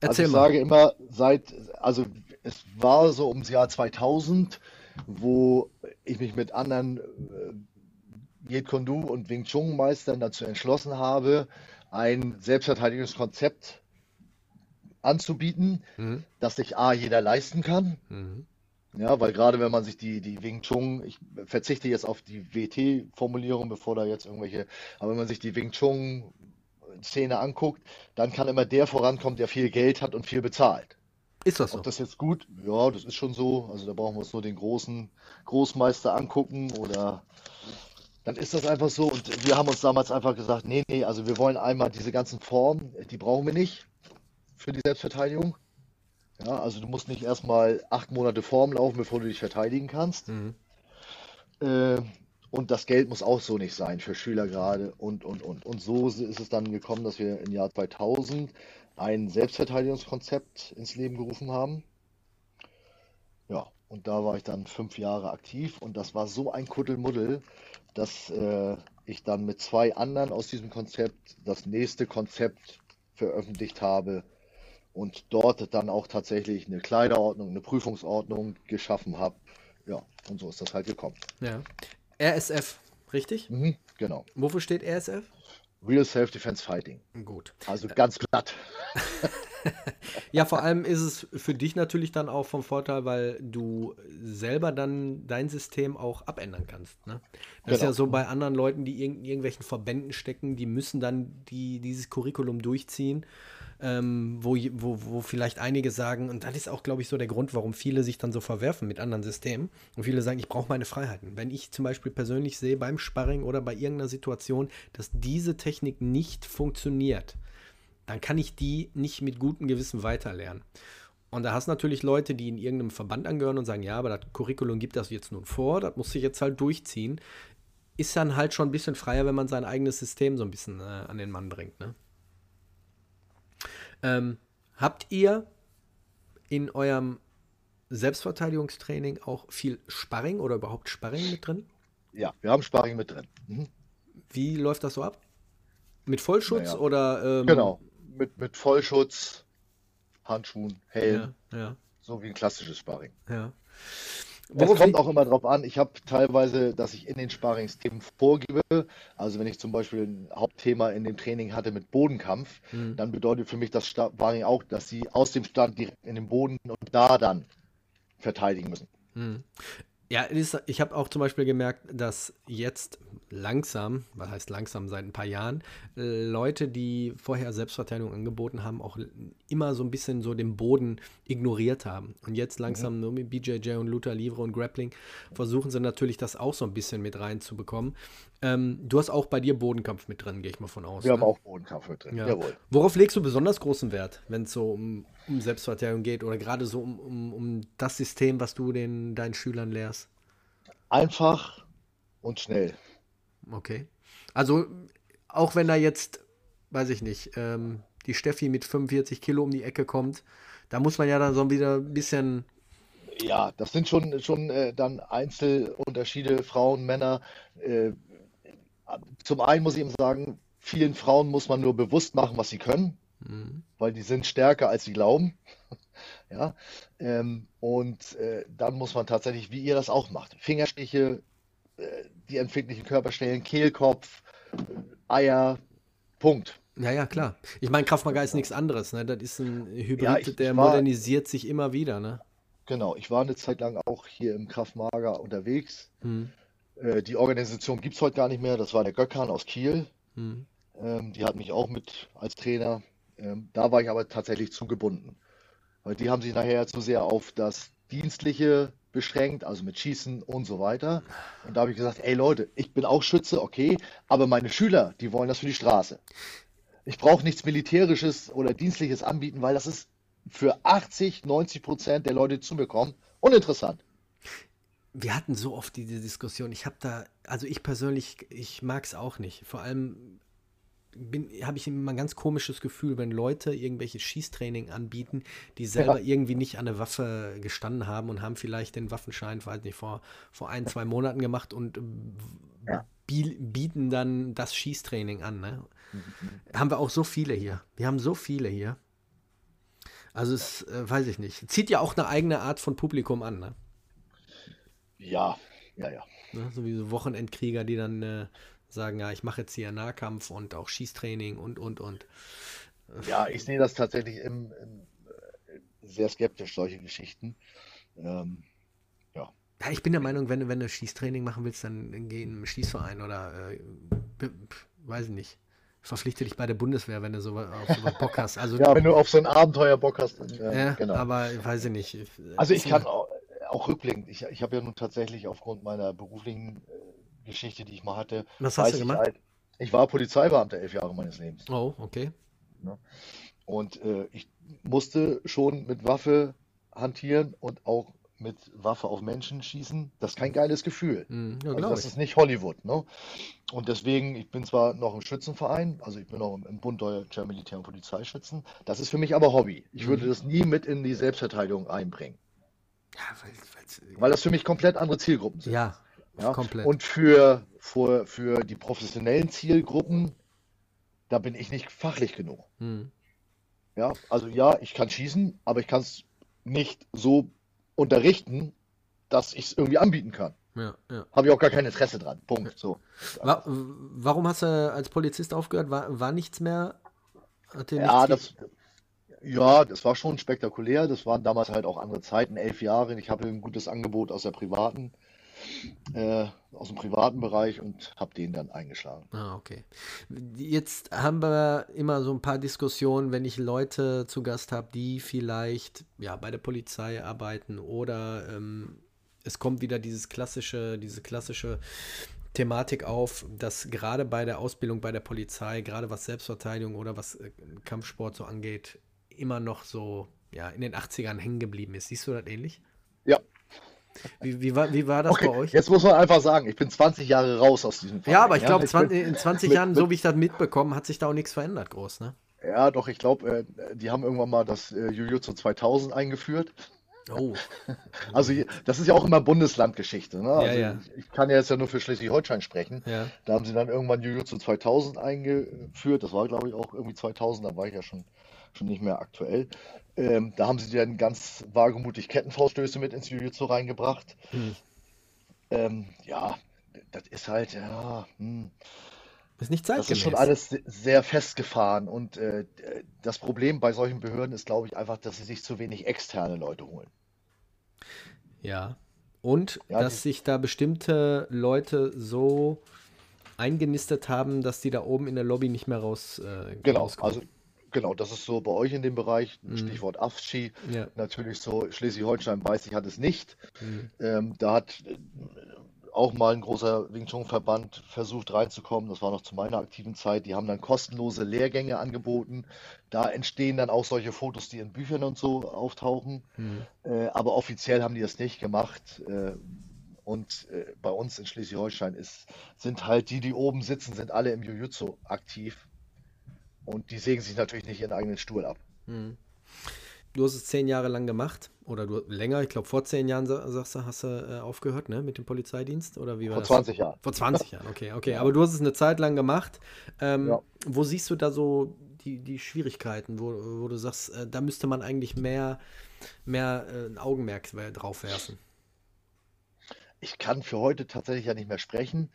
Also Erzähl ich mal. sage immer, seit, also es war so ums Jahr 2000, wo ich mich mit anderen äh, Jeet Kune Do und Wing Chun Meistern dazu entschlossen habe, ein Selbstverteidigungskonzept anzubieten, Mhm. das sich A, jeder leisten kann. Mhm. Ja, weil gerade wenn man sich die, die Wing Chun, ich verzichte jetzt auf die WT-Formulierung, bevor da jetzt irgendwelche, aber wenn man sich die Wing Chun-Szene anguckt, dann kann immer der vorankommen, der viel Geld hat und viel bezahlt. Ist das so? Ob das jetzt gut, ja, das ist schon so. Also da brauchen wir uns nur den großen Großmeister angucken oder dann ist das einfach so. Und wir haben uns damals einfach gesagt, nee, nee, also wir wollen einmal diese ganzen Formen, die brauchen wir nicht für die Selbstverteidigung. Ja, also du musst nicht erstmal acht Monate Form laufen, bevor du dich verteidigen kannst. Mhm. Äh, und das Geld muss auch so nicht sein für Schüler gerade und, und, und. Und so ist es dann gekommen, dass wir im Jahr 2000 ein Selbstverteidigungskonzept ins Leben gerufen haben. Ja, und da war ich dann fünf Jahre aktiv und das war so ein Kuddelmuddel, dass äh, ich dann mit zwei anderen aus diesem Konzept das nächste Konzept veröffentlicht habe und dort dann auch tatsächlich eine Kleiderordnung, eine Prüfungsordnung geschaffen habe. Ja, und so ist das halt gekommen. Ja. RSF, richtig? Mhm, genau. Wofür steht RSF? Real Self-Defense Fighting. Gut. Also ganz platt. Ja, vor allem ist es für dich natürlich dann auch vom Vorteil, weil du selber dann dein System auch abändern kannst. Ne? Das ist Genau. ja so bei anderen Leuten, die in irgendwelchen Verbänden stecken, die müssen dann die, dieses Curriculum durchziehen, ähm, wo, wo, wo vielleicht einige sagen, und das ist auch, glaube ich, so der Grund, warum viele sich dann so verwerfen mit anderen Systemen. Und viele sagen, ich brauche meine Freiheiten. Wenn ich zum Beispiel persönlich sehe beim Sparring oder bei irgendeiner Situation, dass diese Technik nicht funktioniert, dann kann ich die nicht mit gutem Gewissen weiterlernen. Und da hast du natürlich Leute, die in irgendeinem Verband angehören und sagen, ja, aber das Curriculum gibt das jetzt nun vor, das muss ich jetzt halt durchziehen. Ist dann halt schon ein bisschen freier, wenn man sein eigenes System so ein bisschen äh, an den Mann bringt. Ne? Ähm, habt ihr in eurem Selbstverteidigungstraining auch viel Sparring oder überhaupt Sparring mit drin? Ja, wir haben Sparring mit drin. Mhm. Wie läuft das so ab? Mit Vollschutz Naja. oder? Ähm, Genau. Mit, mit Vollschutz, Handschuhen, Helm, Ja, ja. so wie ein klassisches Sparring. Ja. Es kommt auch immer darauf an. Ich habe teilweise, dass ich in den Sparringsthemen vorgebe. Also wenn ich zum Beispiel ein Hauptthema in dem Training hatte mit Bodenkampf, mhm. dann bedeutet für mich das Sparring auch, dass sie aus dem Stand direkt in den Boden und da dann verteidigen müssen. Mhm. Ja, ich habe auch zum Beispiel gemerkt, dass jetzt langsam, was heißt langsam seit ein paar Jahren, Leute, die vorher Selbstverteidigung angeboten haben, auch immer so ein bisschen so den Boden ignoriert haben. Und jetzt langsam mhm. nur mit BJJ und Luther Livre und Grappling versuchen sie natürlich das auch so ein bisschen mit reinzubekommen. Ähm, du hast auch bei dir Bodenkampf mit drin, gehe ich mal von aus. Wir ne? haben auch Bodenkampf mit drin, ja. jawohl. Worauf legst du besonders großen Wert, wenn es so um, um, Selbstverteidigung geht oder gerade so um, um, um das System, was du den, deinen Schülern lehrst? Einfach und schnell. Okay. Also, auch wenn da jetzt, weiß ich nicht, ähm, die Steffi mit 45 Kilo um die Ecke kommt, da muss man ja dann so wieder ein bisschen ja, das sind schon, schon äh, dann Einzelunterschiede, Frauen, Männer. Äh, zum einen muss ich eben sagen, vielen Frauen muss man nur bewusst machen, was sie können, mhm. weil die sind stärker, als sie glauben. ja, ähm, und äh, dann muss man tatsächlich, wie ihr das auch macht, Fingerstiche, die empfindlichen Körperstellen, Kehlkopf, Eier, Punkt. Ja, ja, klar. Ich meine, Kraftmager ist nichts anderes. Ne? Das ist ein Hybrid, ja, ich, der ich war, modernisiert sich immer wieder. Ne? Genau, ich war eine Zeit lang auch hier im Kraftmager unterwegs. Mhm. Äh, die Organisation gibt es heute gar nicht mehr. Das war der Gökhan aus Kiel. Mhm. Ähm, die hat mich auch mit als Trainer. Ähm, da war ich aber tatsächlich zugebunden. Weil die haben sich nachher zu sehr auf das Dienstliche beschränkt, also mit Schießen und so weiter. Und da habe ich gesagt, ey Leute, ich bin auch Schütze, okay, aber meine Schüler, die wollen das für die Straße. Ich brauche nichts Militärisches oder Dienstliches anbieten, weil das ist für 80, 90 Prozent der Leute, die zu mir kommen, uninteressant wir hatten so oft diese Diskussion. Ich habe da, also ich persönlich, ich mag es auch nicht. Vor allem habe ich immer ein ganz komisches Gefühl, wenn Leute irgendwelche Schießtraining anbieten, die selber ja. irgendwie nicht an der Waffe gestanden haben und haben vielleicht den Waffenschein, weiß nicht, vor, vor ein, zwei Monaten gemacht und ja. bieten dann das Schießtraining an. Ne? Mhm. Haben wir auch so viele hier. Wir haben so viele hier. Also es, äh, weiß ich nicht. Zieht ja auch eine eigene Art von Publikum an, ne? Ja, ja, ja. Ne, so wie so Wochenendkrieger, die dann äh, sagen, ja, ich mache jetzt hier Nahkampf und auch Schießtraining und, und, und. Ja, ich sehe das tatsächlich im, im, äh, sehr skeptisch, solche Geschichten. Ähm, ja. ja. Ich bin der Meinung, wenn, wenn du Schießtraining machen willst, dann geh in einen Schießverein oder äh, weiß ich nicht. Verpflichte dich bei der Bundeswehr, wenn du so auf sowas Bock hast. Also, ja, wenn du auf so ein Abenteuer Bock hast. Dann, äh, ja, genau. aber weiß ich nicht. Also ich kann auch, auch rückblickend, ich, ich habe ja nun tatsächlich aufgrund meiner beruflichen Geschichte, die ich mal hatte, was hast du gemacht? Ich, halt, ich war Polizeibeamter elf Jahre meines Lebens. Oh, okay. Ne? Und äh, ich musste schon mit Waffe hantieren und auch mit Waffe auf Menschen schießen. Das ist kein geiles Gefühl. Mm, ja, also das ich. ist nicht Hollywood. Ne? Und deswegen, ich bin zwar noch im Schützenverein, also ich bin auch im Bund Deutscher Militär- und Polizeischützen. Das ist für mich aber Hobby. Ich mm. würde das nie mit in die Selbstverteidigung einbringen. Ja, weil, weil das für mich komplett andere Zielgruppen sind. Ja, ja? komplett. Und für, für, für die professionellen Zielgruppen, da bin ich nicht fachlich genug. Hm. Ja, also ja, ich kann schießen, aber ich kann es nicht so unterrichten, dass ich es irgendwie anbieten kann. Ja, ja. Habe ich auch gar kein Interesse dran. Punkt. So. War, warum hast du als Polizist aufgehört? War, war nichts mehr? ja, das, ja, das war schon spektakulär. Das waren damals halt auch andere Zeiten, elf Jahre. Ich habe ein gutes Angebot aus der privaten, äh, aus dem privaten Bereich und habe den dann eingeschlagen. Ah, okay. Jetzt haben wir immer so ein paar Diskussionen, wenn ich Leute zu Gast habe, die vielleicht ja bei der Polizei arbeiten oder ähm, es kommt wieder dieses klassische, diese klassische Thematik auf, dass gerade bei der Ausbildung bei der Polizei, gerade was Selbstverteidigung oder was äh, Kampfsport so angeht, immer noch so ja, in den 80ern hängen geblieben ist. Siehst du das ähnlich? Ja. Wie, wie, war, wie war das okay, bei euch? Jetzt muss man einfach sagen, ich bin 20 Jahre raus aus diesem Fall. Ja, aber ich glaube, ja? in 20 Jahren, so wie ich das mitbekommen, hat sich da auch nichts verändert, groß, ne? Ja, doch, ich glaube, äh, die haben irgendwann mal das äh, Jujutsu 2000 eingeführt. Oh. Also das ist ja auch immer Bundeslandgeschichte. Ne? Also ja, ja. Ich kann ja jetzt ja nur für Schleswig-Holstein sprechen. Ja. Da haben sie dann irgendwann Jujutsu 2000 eingeführt. Das war, glaube ich, auch irgendwie 2000. Da war ich ja schon, schon nicht mehr aktuell. Ähm, da haben sie dann ganz wagemutig Kettenfauststöße mit ins Jujutsu reingebracht. Hm. Ähm, ja, das ist halt, ja, hm. Ist nicht zeitgemäß. Das ist schon alles sehr festgefahren und äh, das Problem bei solchen Behörden ist, glaube ich, einfach, dass sie sich zu wenig externe Leute holen. Ja. Und ja, dass sich da bestimmte Leute so eingenistet haben, dass die da oben in der Lobby nicht mehr raus äh, Genau, rauskommen. also genau, das ist so bei euch in dem Bereich, mhm. Stichwort AFSCHI, ja. natürlich so, Schleswig-Holstein weiß ich, hat es nicht. Mhm. Ähm, da hat auch mal ein großer Wing Chun Verband versucht reinzukommen. Das war noch zu meiner aktiven Zeit. Die haben dann kostenlose Lehrgänge angeboten. Da entstehen dann auch solche Fotos, die in Büchern und so auftauchen. Mhm. Äh, aber offiziell haben die das nicht gemacht. Äh, und äh, bei uns in Schleswig-Holstein sind halt die, die oben sitzen, sind alle im Jiu-Jitsu aktiv. Und die sägen sich natürlich nicht ihren eigenen Stuhl ab. Mhm du hast es zehn Jahre lang gemacht oder du länger, ich glaube vor zehn Jahren sagst du, hast du äh, aufgehört, ne, mit dem Polizeidienst oder wie war vor das? Vor 20 Jahren. Vor 20 Jahren, okay, okay. Aber du hast es eine Zeit lang gemacht. Ähm, ja. Wo siehst du da so die, die Schwierigkeiten, wo, wo du sagst, äh, da müsste man eigentlich mehr, mehr äh, ein Augenmerk drauf werfen? Ich kann für heute tatsächlich ja nicht mehr sprechen.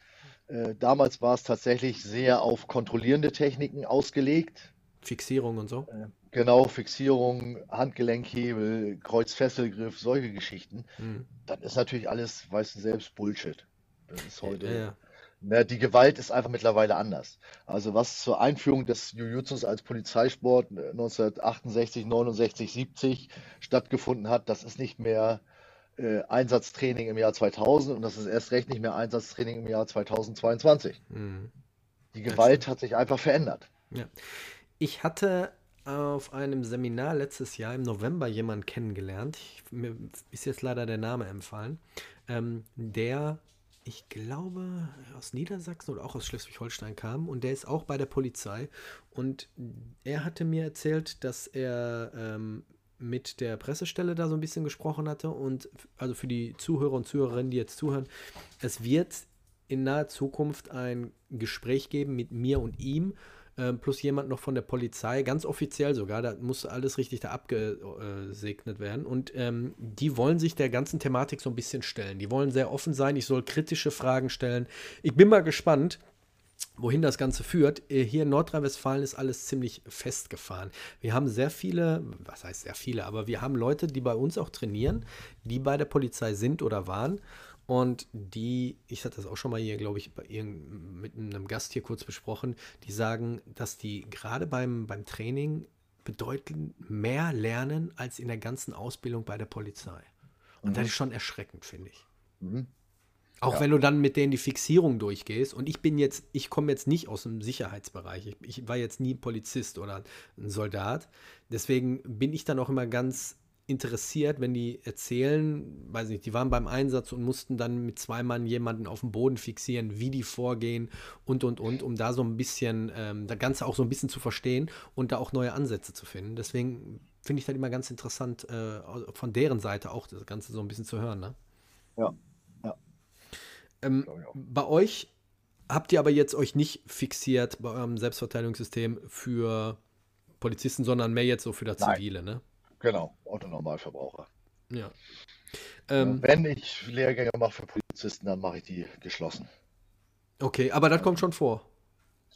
Äh, damals war es tatsächlich sehr auf kontrollierende Techniken ausgelegt. Fixierung und so? Äh, Genau, Fixierung, Handgelenkhebel, Kreuzfesselgriff, solche Geschichten. Mhm. Dann ist natürlich alles, weißt du selbst, Bullshit. Das ist heute. Ja, ja. Na, die Gewalt ist einfach mittlerweile anders. Also was zur Einführung des Jiu-Jitsus als Polizeisport 1968, 69, 70 stattgefunden hat, das ist nicht mehr äh, Einsatztraining im Jahr 2000 und das ist erst recht nicht mehr Einsatztraining im Jahr 2022. Mhm. Die Gewalt hat sich einfach verändert. Ja. Ich hatte auf einem Seminar letztes Jahr im November jemanden kennengelernt. Ich, mir ist jetzt leider der Name empfallen. Ähm, der, ich glaube, aus Niedersachsen oder auch aus Schleswig-Holstein kam und der ist auch bei der Polizei. Und er hatte mir erzählt, dass er ähm, mit der Pressestelle da so ein bisschen gesprochen hatte. Und also für die Zuhörer und Zuhörerinnen, die jetzt zuhören, es wird in naher Zukunft ein Gespräch geben mit mir und ihm ähm, plus jemand noch von der Polizei, ganz offiziell sogar, da muss alles richtig da abgesegnet werden. Und ähm, die wollen sich der ganzen Thematik so ein bisschen stellen. Die wollen sehr offen sein, ich soll kritische Fragen stellen. Ich bin mal gespannt, wohin das Ganze führt. Äh, hier in Nordrhein-Westfalen ist alles ziemlich festgefahren. Wir haben sehr viele, was heißt sehr viele, aber wir haben Leute, die bei uns auch trainieren, die bei der Polizei sind oder waren und die, ich hatte das auch schon mal hier, glaube ich, bei mit einem Gast hier kurz besprochen, die sagen, dass die gerade beim, beim Training bedeutend mehr lernen als in der ganzen Ausbildung bei der Polizei. Und mhm. das ist schon erschreckend, finde ich. Mhm. Auch ja. wenn du dann mit denen die Fixierung durchgehst. Und ich bin jetzt, ich komme jetzt nicht aus dem Sicherheitsbereich. Ich, ich, war jetzt nie Polizist oder ein Soldat. Deswegen bin ich dann auch immer ganz interessiert, wenn die erzählen, weiß nicht, die waren beim Einsatz und mussten dann mit zwei Mann jemanden auf dem Boden fixieren, wie die vorgehen und und und, um da so ein bisschen, ähm, das Ganze auch so ein bisschen zu verstehen und da auch neue Ansätze zu finden. Deswegen finde ich das immer ganz interessant, äh, von deren Seite auch das Ganze so ein bisschen zu hören. Ne? Ja, ja. Ähm, bei euch habt ihr aber jetzt euch nicht fixiert bei eurem Selbstverteidigungssystem für Polizisten, sondern mehr jetzt so für das Nein. Zivile, ne? Genau, Autonormalverbraucher. Ja. Ähm, Wenn ich Lehrgänge mache für Polizisten, dann mache ich die geschlossen. Okay, aber das kommt schon vor.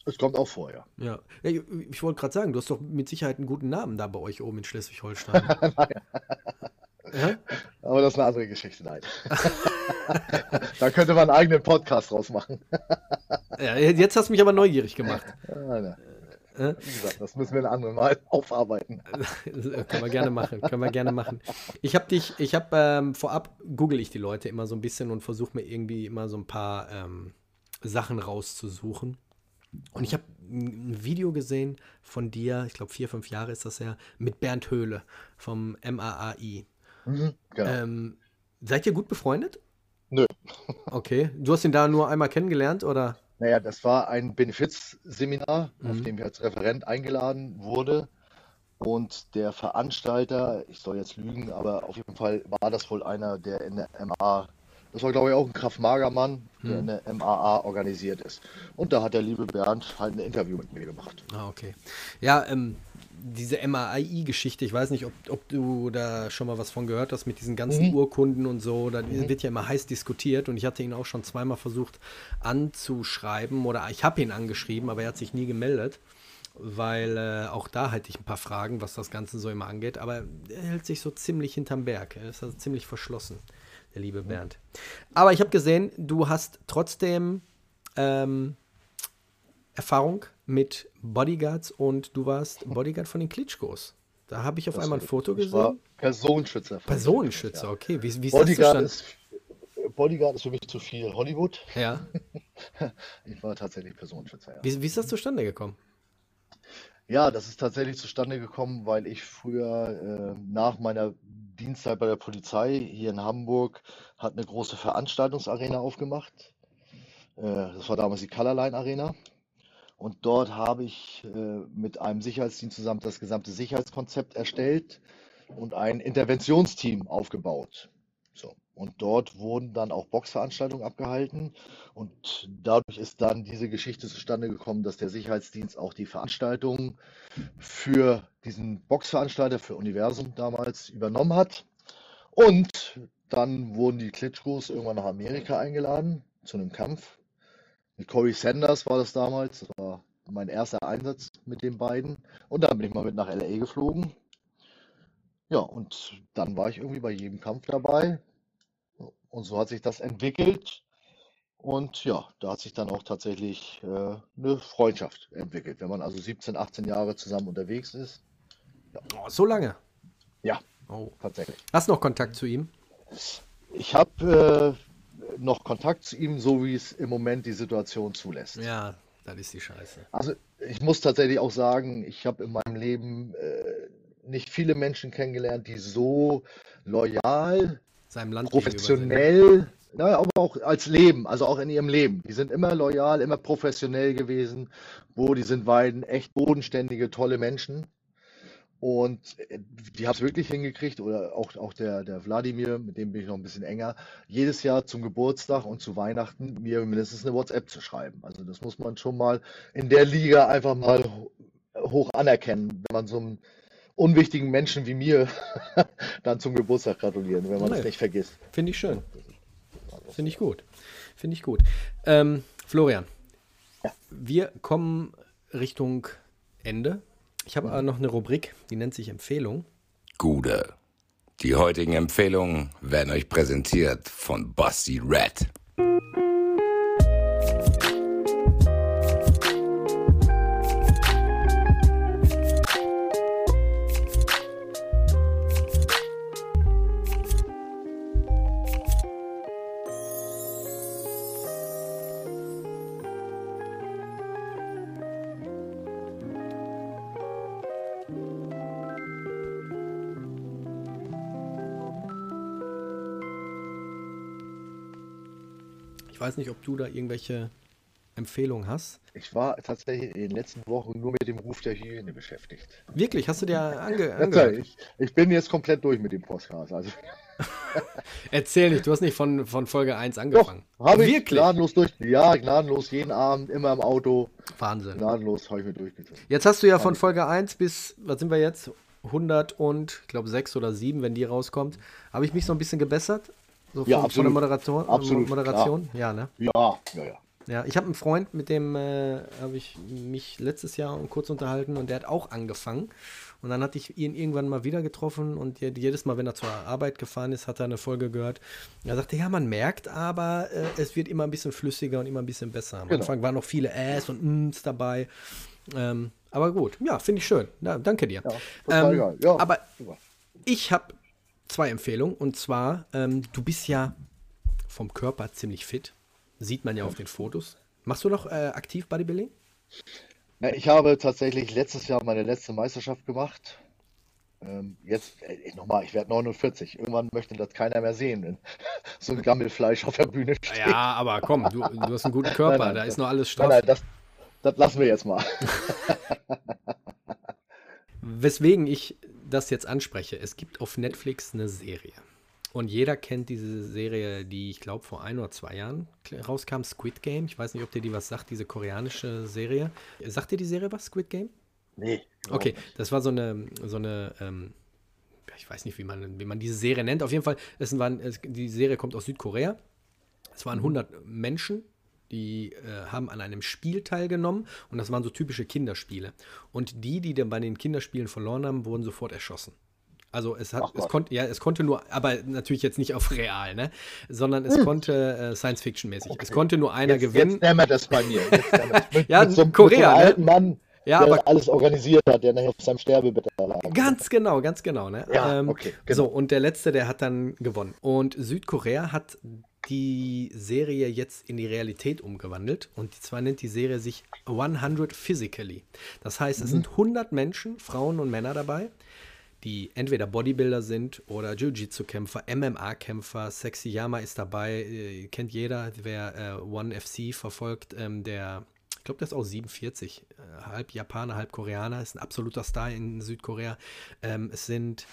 Es kommt auch vor, ja. Ja, ich, ich wollte gerade sagen, du hast doch mit Sicherheit einen guten Namen da bei euch oben in Schleswig-Holstein. ja? Aber das ist eine andere Geschichte, nein. da könnte man einen eigenen Podcast draus machen. ja, jetzt hast du mich aber neugierig gemacht. Ja, wie gesagt, das müssen wir ein anderes Mal aufarbeiten. können wir gerne machen, können wir gerne machen. Ich habe dich, ich habe ähm, vorab google ich die Leute immer so ein bisschen und versuche mir irgendwie immer so ein paar ähm, Sachen rauszusuchen. Und ich habe ein Video gesehen von dir, ich glaube vier, fünf Jahre ist das ja, mit Bernd Höhle vom MAAI. Mhm, genau. ähm, seid ihr gut befreundet? Nö. Okay. Du hast ihn da nur einmal kennengelernt, oder? Naja, das war ein Benefizseminar, mhm. auf dem ich als Referent eingeladen wurde. Und der Veranstalter, ich soll jetzt lügen, aber auf jeden Fall war das wohl einer, der in der MA, das war glaube ich auch ein Kraft-Mager-Mann, der Hm. in der MAA organisiert ist. Und da hat der liebe Bernd halt ein Interview mit mir gemacht. Ah, okay. Ja, ähm, diese MAI-Geschichte, ich weiß nicht, ob, ob du da schon mal was von gehört hast mit diesen ganzen Mhm. Urkunden und so. Da wird ja immer heiß diskutiert und ich hatte ihn auch schon zweimal versucht anzuschreiben oder ich habe ihn angeschrieben, aber er hat sich nie gemeldet, weil äh, auch da hatte ich ein paar Fragen, was das Ganze so immer angeht. Aber er hält sich so ziemlich hinterm Berg. Er ist also ziemlich verschlossen, der liebe Bernd. Aber ich habe gesehen, du hast trotzdem ähm, Erfahrung mit Bodyguards und du warst Bodyguard von den Klitschkos. Da habe ich auf Das einmal ein Foto ich war gesehen. Personenschützer. Personenschützer, Ja. okay. Wie, wie ist Bodyguard das ist, Bodyguard ist für mich zu viel Hollywood. Ja. Ich war tatsächlich Personenschützer, ja. Wie, wie ist das zustande gekommen? Ja, das ist tatsächlich zustande gekommen, weil ich früher äh, nach meiner Dienstzeit bei der Polizei hier in Hamburg hat eine große Veranstaltungsarena aufgemacht. Äh, das war damals die Colorline Arena. Und dort habe ich äh, mit einem Sicherheitsteam zusammen das gesamte Sicherheitskonzept erstellt und ein Interventionsteam aufgebaut. So. Und dort wurden dann auch Boxveranstaltungen abgehalten. Und dadurch ist dann diese Geschichte zustande gekommen, dass der Sicherheitsdienst auch die Veranstaltungen für diesen Boxveranstalter, für Universum damals übernommen hat. Und dann wurden die Klitschkos irgendwann nach Amerika eingeladen zu einem Kampf. Mit Corey Sanders war das damals. Das war mein erster Einsatz mit den beiden. Und dann bin ich mal mit nach LA geflogen. Ja, und dann war ich irgendwie bei jedem Kampf dabei. Und so hat sich das entwickelt. Und ja, da hat sich dann auch tatsächlich äh, eine Freundschaft entwickelt. Wenn man also 17, 18 Jahre zusammen unterwegs ist. Oh, so lange. Ja, Oh. tatsächlich. Hast du noch Kontakt zu ihm? Ich habe äh, noch Kontakt zu ihm, so wie es im Moment die Situation zulässt. Ja, das ist die Scheiße. Also ich muss tatsächlich auch sagen, ich habe in meinem Leben äh, nicht viele Menschen kennengelernt, die so loyal, Seinem Land professionell, naja, aber auch als Leben, also auch in ihrem Leben. Die sind immer loyal, immer professionell gewesen. Wo die sind beiden echt bodenständige, tolle Menschen. Und äh, die haben es wirklich hingekriegt, oder auch, auch der, der Wladimir, mit dem bin ich noch ein bisschen enger, jedes Jahr zum Geburtstag und zu Weihnachten mir mindestens eine WhatsApp zu schreiben. Also das muss man schon mal in der Liga einfach mal ho- hoch anerkennen, wenn man so einem unwichtigen Menschen wie mir dann zum Geburtstag gratulieren, wenn man das nicht vergisst. Finde ich schön. Finde ich gut. Finde ich gut. Ähm, Florian, wir kommen Richtung Ende. Ich habe aber noch eine Rubrik, die nennt sich Empfehlung. Gude. Die heutigen Empfehlungen werden euch präsentiert von Basti Red. Weiß nicht, ob du da irgendwelche Empfehlungen hast. Ich war tatsächlich in den letzten Wochen nur mit dem Ruf der Hyäne beschäftigt. Wirklich, hast du dir ange angehört? Ich, ich bin jetzt komplett durch mit dem Podcast. Also, Erzähl nicht, du hast nicht von, von Folge 1 doch, angefangen. habe ich Wirklich? gnadenlos durch. Ja, gnadenlos, jeden Abend, immer im Auto. Wahnsinn. Gnadenlos habe ich mir durchgezogen. Jetzt hast du ja von Folge 1 bis, was sind wir jetzt? 100 und, ich glaube, 6 oder 7, wenn die rauskommt. Habe ich mich so ein bisschen gebessert? So von, Ja, von der absolut. Moderation? Absolut, Moderation? Ja, ne? Ja, ja, ja. Ja, ich habe einen Freund, mit dem äh, habe ich mich letztes Jahr kurz unterhalten und der hat auch angefangen. Und dann hatte ich ihn irgendwann mal wieder getroffen und je- jedes Mal, wenn er zur Arbeit gefahren ist, hat er eine Folge gehört. Er sagte, ja, man merkt aber, äh, es wird immer ein bisschen flüssiger und immer ein bisschen besser. Am Genau. Anfang waren noch viele Äs und Ms dabei. Ähm, aber gut, ja, finde ich schön. Ja, danke dir. Ja, Ähm. Ja, aber ich habe zwei Empfehlungen und zwar, ähm, du bist ja vom Körper ziemlich fit. Sieht man ja auf den Fotos. Machst du noch äh, aktiv Bodybuilding? Ja, ich habe tatsächlich letztes Jahr meine letzte Meisterschaft gemacht. Ähm, jetzt, äh, nochmal, ich werde 49. Irgendwann möchte das keiner mehr sehen, wenn so ein Gammelfleisch auf der Bühne steht. Ja, aber komm, du, du hast einen guten Körper, Nein, nein, da das- ist noch alles straff. nein, das, das lassen wir jetzt mal. Weswegen ich das jetzt anspreche. Es gibt auf Netflix eine Serie. Und jeder kennt diese Serie, die ich glaube vor ein oder zwei Jahren rauskam, Squid Game. Ich weiß nicht, ob dir die was sagt, diese koreanische Serie. Sagt dir die Serie was, Squid Game? Nee. Okay, das war so eine, so eine ähm, ich weiß nicht, wie man, wie man diese Serie nennt. Auf jeden Fall, es waren, es, die Serie kommt aus Südkorea. Es waren 100 Menschen, die äh, haben an einem Spiel teilgenommen und das waren so typische Kinderspiele. Und die, die dann bei den Kinderspielen verloren haben, wurden sofort erschossen. Also es hat, es konnte, ja, es konnte nur, aber natürlich jetzt nicht auf real, ne? Sondern es hm. konnte äh, Science-Fiction-mäßig. Okay. Es konnte nur einer jetzt, gewinnen. Jetzt nehmen wir das bei mir. Mit, ja, mit so, Korea, mit so alten ne? Mann, ja, der aber alles organisiert hat, der nachher auf seinem Sterbebett lag. Ganz genau, ganz genau. Ne? Ja, ähm, okay, genau. So, und der Letzte, der hat dann gewonnen. Und Südkorea hat die Serie jetzt in die Realität umgewandelt. Und zwar nennt die Serie sich 100 Physically. Das heißt, es mhm. sind 100 Menschen, Frauen und Männer dabei, die entweder Bodybuilder sind oder Jiu-Jitsu-Kämpfer, MMA-Kämpfer. Sexy Yama ist dabei, äh, kennt jeder, wer äh, One FC verfolgt, ähm, der glaube, der ist auch 47. Äh, halb Japaner, halb Koreaner. Ist ein absoluter Star in Südkorea. Ähm, es sind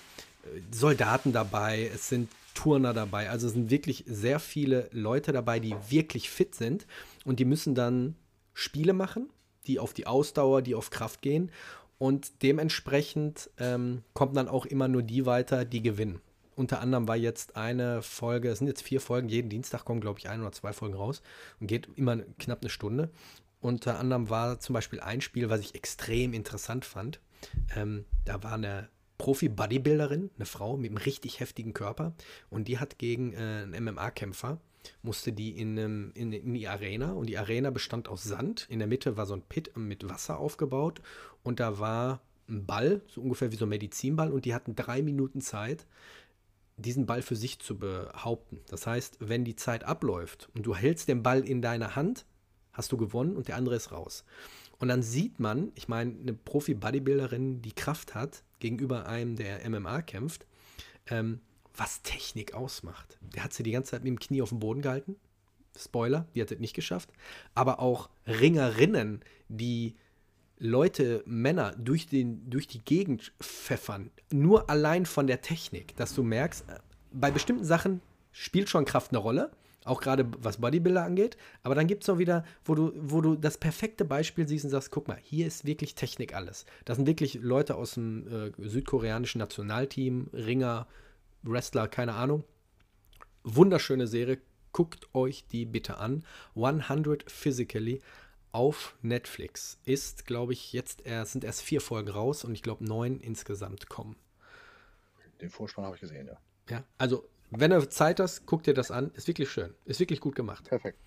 äh, Soldaten dabei, es sind Turner dabei. Also es sind wirklich sehr viele Leute dabei, die wirklich fit sind. Und die müssen dann Spiele machen, die auf die Ausdauer, die auf Kraft gehen. Und dementsprechend ähm, kommen dann auch immer nur die weiter, die gewinnen. Unter anderem war jetzt eine Folge, es sind jetzt vier Folgen, jeden Dienstag kommen, glaube ich, ein oder zwei Folgen raus und geht immer knapp eine Stunde. Unter anderem war zum Beispiel ein Spiel, was ich extrem interessant fand. Ähm, da war eine Profi-Bodybuilderin, eine Frau mit einem richtig heftigen Körper und die hat gegen äh, einen MMA-Kämpfer, musste die in, in, in, die Arena und die Arena bestand aus Sand. In der Mitte war so ein Pit mit Wasser aufgebaut und da war ein Ball, so ungefähr wie so ein Medizinball und die hatten drei Minuten Zeit, diesen Ball für sich zu behaupten. Das heißt, wenn die Zeit abläuft und du hältst den Ball in deiner Hand, hast du gewonnen und der andere ist raus. Und dann sieht man, ich meine, eine Profi-Bodybuilderin, die Kraft hat, gegenüber einem, der MMA kämpft, ähm, was Technik ausmacht. Der hat sie die ganze Zeit mit dem Knie auf dem Boden gehalten. Spoiler, die hat es nicht geschafft. Aber auch Ringerinnen, die Leute, Männer durch, den, durch die Gegend pfeffern. Nur allein von der Technik, dass du merkst, äh, bei bestimmten Sachen spielt schon Kraft eine Rolle. Auch gerade was Bodybuilder angeht. Aber dann gibt es auch wieder, wo du, wo du das perfekte Beispiel siehst und sagst, guck mal, hier ist wirklich Technik alles. Das sind wirklich Leute aus dem äh, südkoreanischen Nationalteam, Ringer, Wrestler, keine Ahnung. Wunderschöne Serie. Guckt euch die bitte an. 100 Physically auf Netflix. Ist, glaube ich, jetzt erst, sind erst vier Folgen raus und ich glaube neun insgesamt kommen. Den Vorspann habe ich gesehen, ja. Ja, also wenn du Zeit hast, guck dir das an. Ist wirklich schön. Ist wirklich gut gemacht. Perfekt.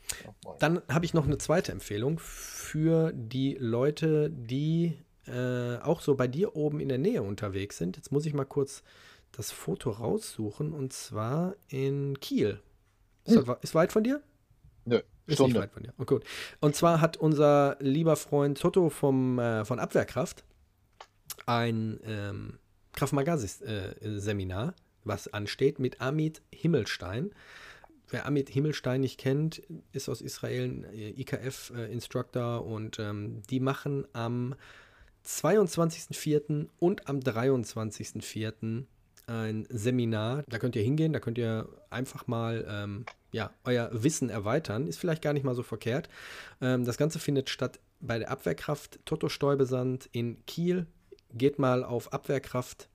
Dann habe ich noch eine zweite Empfehlung für die Leute, die äh, auch so bei dir oben in der Nähe unterwegs sind. Jetzt muss ich mal kurz das Foto raussuchen und zwar in Kiel. Ist, hm. das, ist weit von dir? Nö. Ist Stunde. nicht weit von dir. Oh, gut. Und zwar hat unser lieber Freund Toto vom, äh, von Abwehrkraft ein ähm, Kraft-Maga-Seminar. Äh, was ansteht, mit Amit Himmelstein. Wer Amit Himmelstein nicht kennt, ist aus Israel ein äh, IKF-Instructor und ähm, die machen am 22.04. und am 23.04. ein Seminar. Da könnt ihr hingehen, da könnt ihr einfach mal ähm, ja, euer Wissen erweitern. Ist vielleicht gar nicht mal so verkehrt. Ähm, das Ganze findet statt bei der Abwehrkraft Toto Stäubesand in Kiel. Geht mal auf Abwehrkraft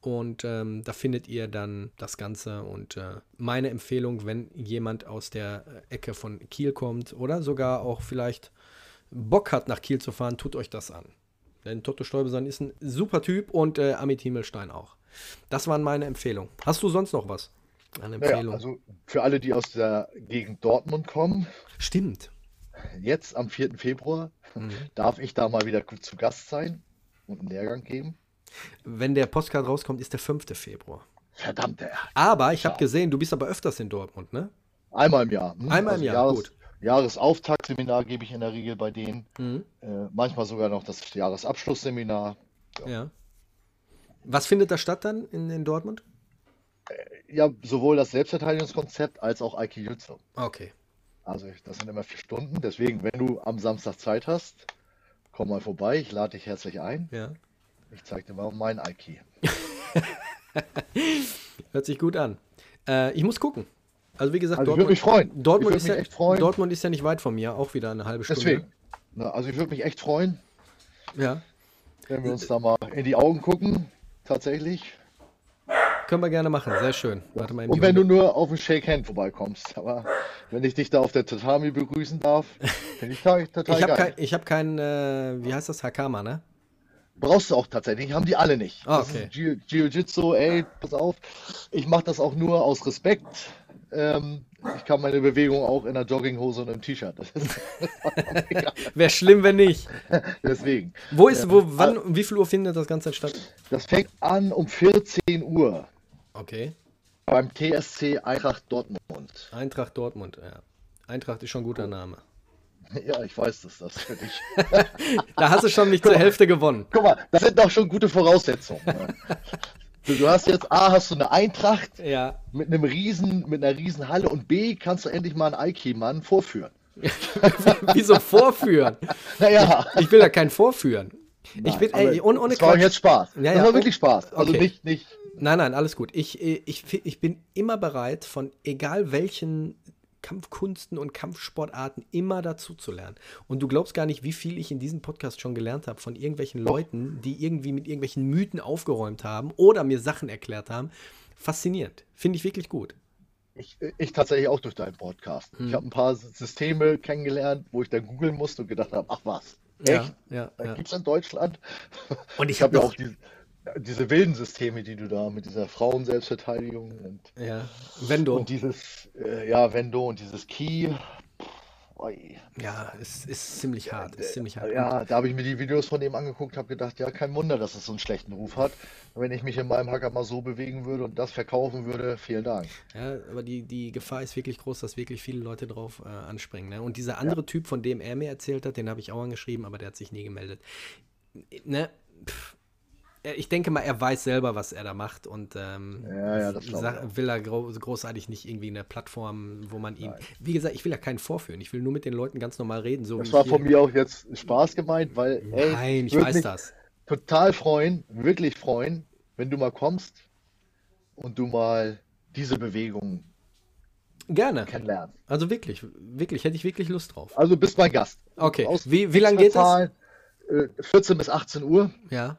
und ähm, da findet ihr dann das Ganze. Und äh, meine Empfehlung, wenn jemand aus der äh, Ecke von Kiel kommt oder sogar auch vielleicht Bock hat, nach Kiel zu fahren, tut euch das an. Denn Toto Stolbesan ist ein super Typ und äh, Amit Himmelstein auch. Das waren meine Empfehlungen. Hast du sonst noch was? Eine Empfehlung? Naja, also für alle, die aus der Gegend Dortmund kommen. Stimmt. Jetzt am 4. Februar mhm. darf ich da mal wieder zu Gast sein und einen Lehrgang geben. Wenn der Postcard rauskommt, ist der 5. Februar. Verdammt, ey. Aber ich habe gesehen, du bist aber öfters in Dortmund, ne? Einmal im Jahr. Hm? Einmal also im Jahr, Jahres, gut. Jahresauftaktseminar gebe ich in der Regel bei denen. Mhm. Äh, manchmal sogar noch das Jahresabschlussseminar. Ja. ja. Was findet da statt dann in, in Dortmund? Äh, ja, sowohl das Selbstverteidigungskonzept als auch Aikijutsu. Okay. Also das sind immer vier Stunden. Deswegen, wenn du am Samstag Zeit hast, komm mal vorbei. Ich lade dich herzlich ein. Ja. Ich zeig dir mal meinen Aiki. Hört sich gut an. Äh, ich muss gucken. Also wie gesagt, Also ich würde mich freuen. Dortmund, ich ist ja, echt freuen. Dortmund ist ja nicht weit von mir, auch wieder eine halbe Stunde. Deswegen. Na, also ich würde mich echt freuen, Ja, wenn wir uns da mal in die Augen gucken. Tatsächlich. können wir gerne machen. Sehr schön. Warte mal, Und wenn du Runde- nur auf ein Shake Hand vorbeikommst. Aber wenn ich dich da auf der Tatami begrüßen darf, finde ich total, total ich habe geil. kein, ich hab kein äh, wie heißt das, Hakama, ne? Brauchst du auch tatsächlich, haben die alle nicht. Ah, Das okay. ist Jiu- Jiu-Jitsu, ey, pass auf. Ich mache das auch nur aus Respekt. Ähm, ich kann meine Bewegung auch in einer Jogginghose und einem T-Shirt. Wäre schlimm, wenn nicht. Deswegen. Wo ist, wo, wann, um wie viel Uhr findet das Ganze statt? Das fängt an um 14 Uhr Okay. beim TSC Eintracht Dortmund. Eintracht Dortmund, ja. Eintracht ist schon ein guter Name. Ja, ich weiß das, das für dich. Da hast du schon nicht zur Hälfte gewonnen. Guck mal, das sind doch schon gute Voraussetzungen. ne? Du, hast jetzt A, hast du eine Eintracht Ja. mit einem riesen, mit einer riesen Halle und B, kannst du endlich mal einen Aiki-Mann vorführen. Wieso vorführen? Naja, Ich will da keinen vorführen. Ich Nein, bin, aber ey, ohne, ohne das war Quatsch. jetzt Spaß. Ja, das ja, war wirklich Spaß. Also okay. nicht, nicht, Nein, nein, alles gut. Ich, ich, ich bin immer bereit, von egal welchen Kampfkunsten und Kampfsportarten immer dazu zu lernen. Und du glaubst gar nicht, wie viel ich in diesem Podcast schon gelernt habe von irgendwelchen Leuten, die irgendwie mit irgendwelchen Mythen aufgeräumt haben oder mir Sachen erklärt haben. Faszinierend. Finde ich wirklich gut. ich, ich tatsächlich auch durch deinen Podcast. Hm. Ich habe ein paar Systeme kennengelernt, wo ich dann googeln musste und gedacht habe, ach was, Ja, echt? ja, Das ja. gibt es in Deutschland? Und ich Ich habe habe ja auch diese, diese wilden Systeme, die du da mit dieser Frauen-Selbstverteidigung und, ja, Wendo. und dieses, äh, ja, Vendo und dieses. Pff, oi. Ja, es ist ziemlich hart. Ist ziemlich hart. Ja, da habe ich mir die Videos von dem angeguckt, habe gedacht, ja, kein Wunder, dass es so einen schlechten Ruf hat. Wenn ich mich in meinem Hacker mal so bewegen würde und das verkaufen würde, vielen Dank. Ja, aber die, die Gefahr ist wirklich groß, dass wirklich viele Leute drauf äh, anspringen. Ne? Und dieser andere Typ, von dem er mir erzählt hat, den habe ich auch angeschrieben, aber der hat sich nie gemeldet. Ne? Pff. Ich denke mal, er weiß selber, was er da macht und ähm, Ja, ja, sag- will er gro großartig nicht irgendwie eine Plattform, wo man ihn. Wie gesagt, ich will ja keinen vorführen. Ich will nur mit den Leuten ganz normal reden. So Das war von mir auch jetzt Spaß gemeint, weil, ey, Nein, ich weiß mich das. total freuen, wirklich freuen, wenn du mal kommst und du mal diese Bewegung Gerne. kennenlernst. Also wirklich, wirklich, hätte ich wirklich Lust drauf. Also du bist mein Gast. Okay. Aus- Wie, wie lange geht das? bezahlen, äh, 14 bis 18 Uhr. Ja.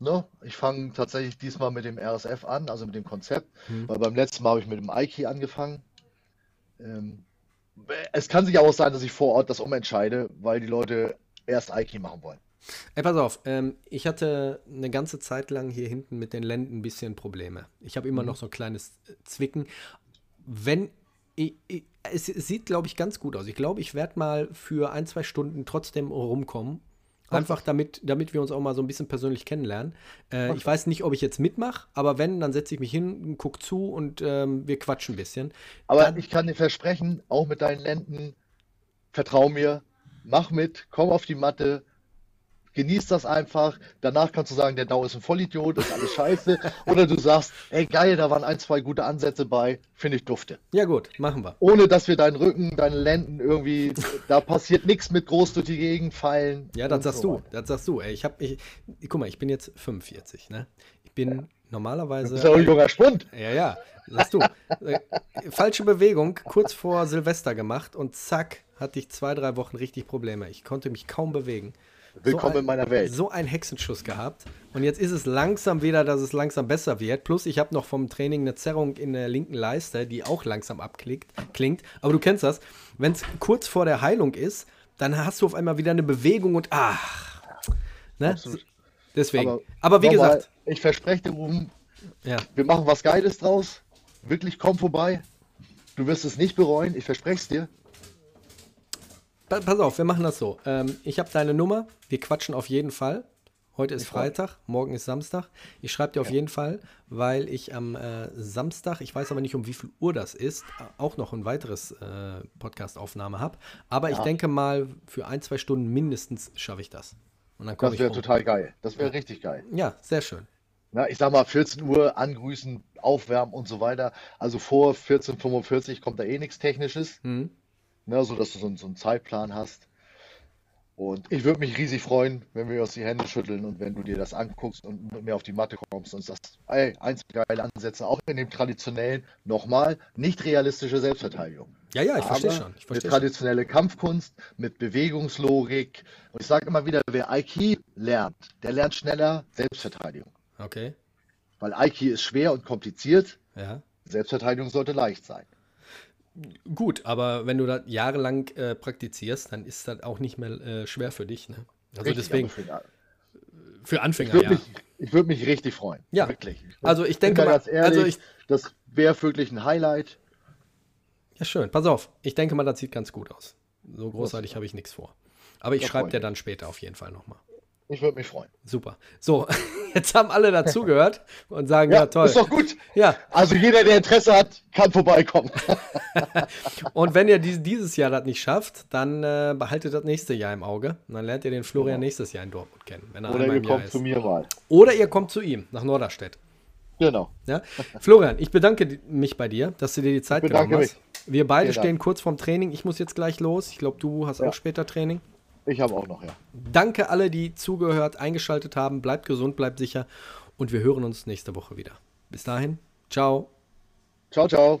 Ne? Ich fange tatsächlich diesmal mit dem RSF an, also mit dem Konzept, Hm. weil beim letzten Mal habe ich mit dem Aiki angefangen. Ähm, es kann sich auch sein, dass ich vor Ort das umentscheide, weil die Leute erst Aiki machen wollen. Ey, pass auf, ähm, ich hatte eine ganze Zeit lang hier hinten mit den Lenden ein bisschen Probleme. Ich habe Mhm. immer noch so ein kleines äh, Zwicken. Wenn ich, ich, es, es sieht, glaube ich, ganz gut aus. Ich glaube, ich werde mal für ein, zwei Stunden trotzdem rumkommen. Einfach damit, damit wir uns auch mal so ein bisschen persönlich kennenlernen. Äh, ich weiß nicht, ob ich jetzt mitmache, aber wenn, dann setze ich mich hin, guck zu und ähm, wir quatschen ein bisschen. Aber Dann- ich kann dir versprechen, auch mit deinen Lenden, vertrau mir, mach mit, komm auf die Matte, genieß das einfach. Danach kannst du sagen, der Dau ist ein Vollidiot, ist alles scheiße. Oder du sagst, ey geil, da waren ein, zwei gute Ansätze bei, finde ich dufte. Ja, gut, machen wir. Ohne dass wir deinen Rücken, deine Lenden irgendwie, da passiert nichts mit groß durch die Gegend fallen. Ja, das sagst so du. Das sagst du. Ey, ich habe, ich, guck mal, ich bin jetzt 45, ne? Ich bin normalerweise. Du bist ja auch ein junger Spund. Ja, ja, sagst du. Äh, Falsche Bewegung, kurz vor Silvester gemacht und zack, hatte ich zwei, drei Wochen richtig Probleme. Ich konnte mich kaum bewegen. Willkommen so ein, in meiner Welt. So ein Hexenschuss gehabt. Und jetzt ist es langsam wieder, dass es langsam besser wird. Plus, ich habe noch vom Training eine Zerrung in der linken Leiste, die auch langsam abklingt. Klingt. Aber du kennst das. Wenn es kurz vor der Heilung ist, dann hast du auf einmal wieder eine Bewegung und ach. Ne? Absolut. Deswegen. Aber, wie nochmal, gesagt, ich verspreche dir, Ruben, ja. wir machen was Geiles draus. Wirklich, komm vorbei. Du wirst es nicht bereuen, ich verspreche es dir. Pa- Pass auf, wir machen das so. Ähm, ich habe deine Nummer. Wir quatschen auf jeden Fall. Heute ist freu mich. Freitag, morgen ist Samstag. Ich schreibe dir auf jeden Fall, weil ich am äh, Samstag, ich weiß aber nicht, um wie viel Uhr das ist, auch noch ein weiteres äh, Podcast-Aufnahme habe. Aber ich Ja. denke mal, für ein, zwei Stunden mindestens schaffe ich das. Und dann komme Das ich wäre total geil. Das wäre richtig geil. Ja, sehr schön. Na, ich sag mal, 14 Uhr angrüßen, aufwärmen und so weiter. Also vor 14.45 kommt da eh nichts Technisches, Mhm. Ne, so dass du so, einen- so einen Zeitplan hast. Und ich würde mich riesig freuen, wenn wir uns die Hände schütteln und wenn du dir das anguckst und mit mir auf die Matte kommst und sagst, ey, eins geile Ansätze, auch in dem traditionellen, nochmal, nicht realistische Selbstverteidigung. Ja, ja, ich verstehe schon. Ich Mit verstehe schon. traditionelle Kampfkunst, mit Bewegungslogik. Und ich sage immer wieder, wer Aiki lernt, der lernt schneller Selbstverteidigung. Okay, Weil Aiki ist schwer und kompliziert, ja. Selbstverteidigung sollte leicht sein. Gut, aber wenn du das jahrelang äh, praktizierst, dann ist das auch nicht mehr äh, schwer für dich. Ne? Also Richtig, deswegen, für- für Ich Anfänger, würde ja. mich, ich würd mich richtig freuen. Ja. Wirklich. Also ich denke mal, ehrlich, also ich, das wäre wirklich ein Highlight. ja schön, pass auf, ich denke mal, das sieht ganz gut aus. So großartig habe ich nichts vor. Aber ich schreibe dir dann später auf jeden Fall nochmal. Ich würde mich freuen. Super. So, jetzt haben alle dazugehört und sagen, ja, toll. ist doch gut. Ja, Also jeder, der Interesse hat, kann vorbeikommen. und wenn ihr dies, dieses Jahr das nicht schafft, dann äh, behaltet das nächste Jahr im Auge. Und dann lernt ihr den Florian nächstes Jahr in Dortmund kennen, wenn er Oder ihr kommt ist. zu mir mal. Oder ihr kommt zu ihm, nach Norderstedt. Genau. Ja? Florian, ich bedanke mich bei dir, dass du dir die Zeit genommen hast. Wir beide Vielen stehen Dank. kurz vorm Training. Ich muss jetzt gleich los. Ich glaube, du hast Ja. auch später Training. Ich habe auch noch, ja. Danke alle, die zugehört, eingeschaltet haben. Bleibt gesund, bleibt sicher und wir hören uns nächste Woche wieder. Bis dahin, ciao. Ciao, ciao.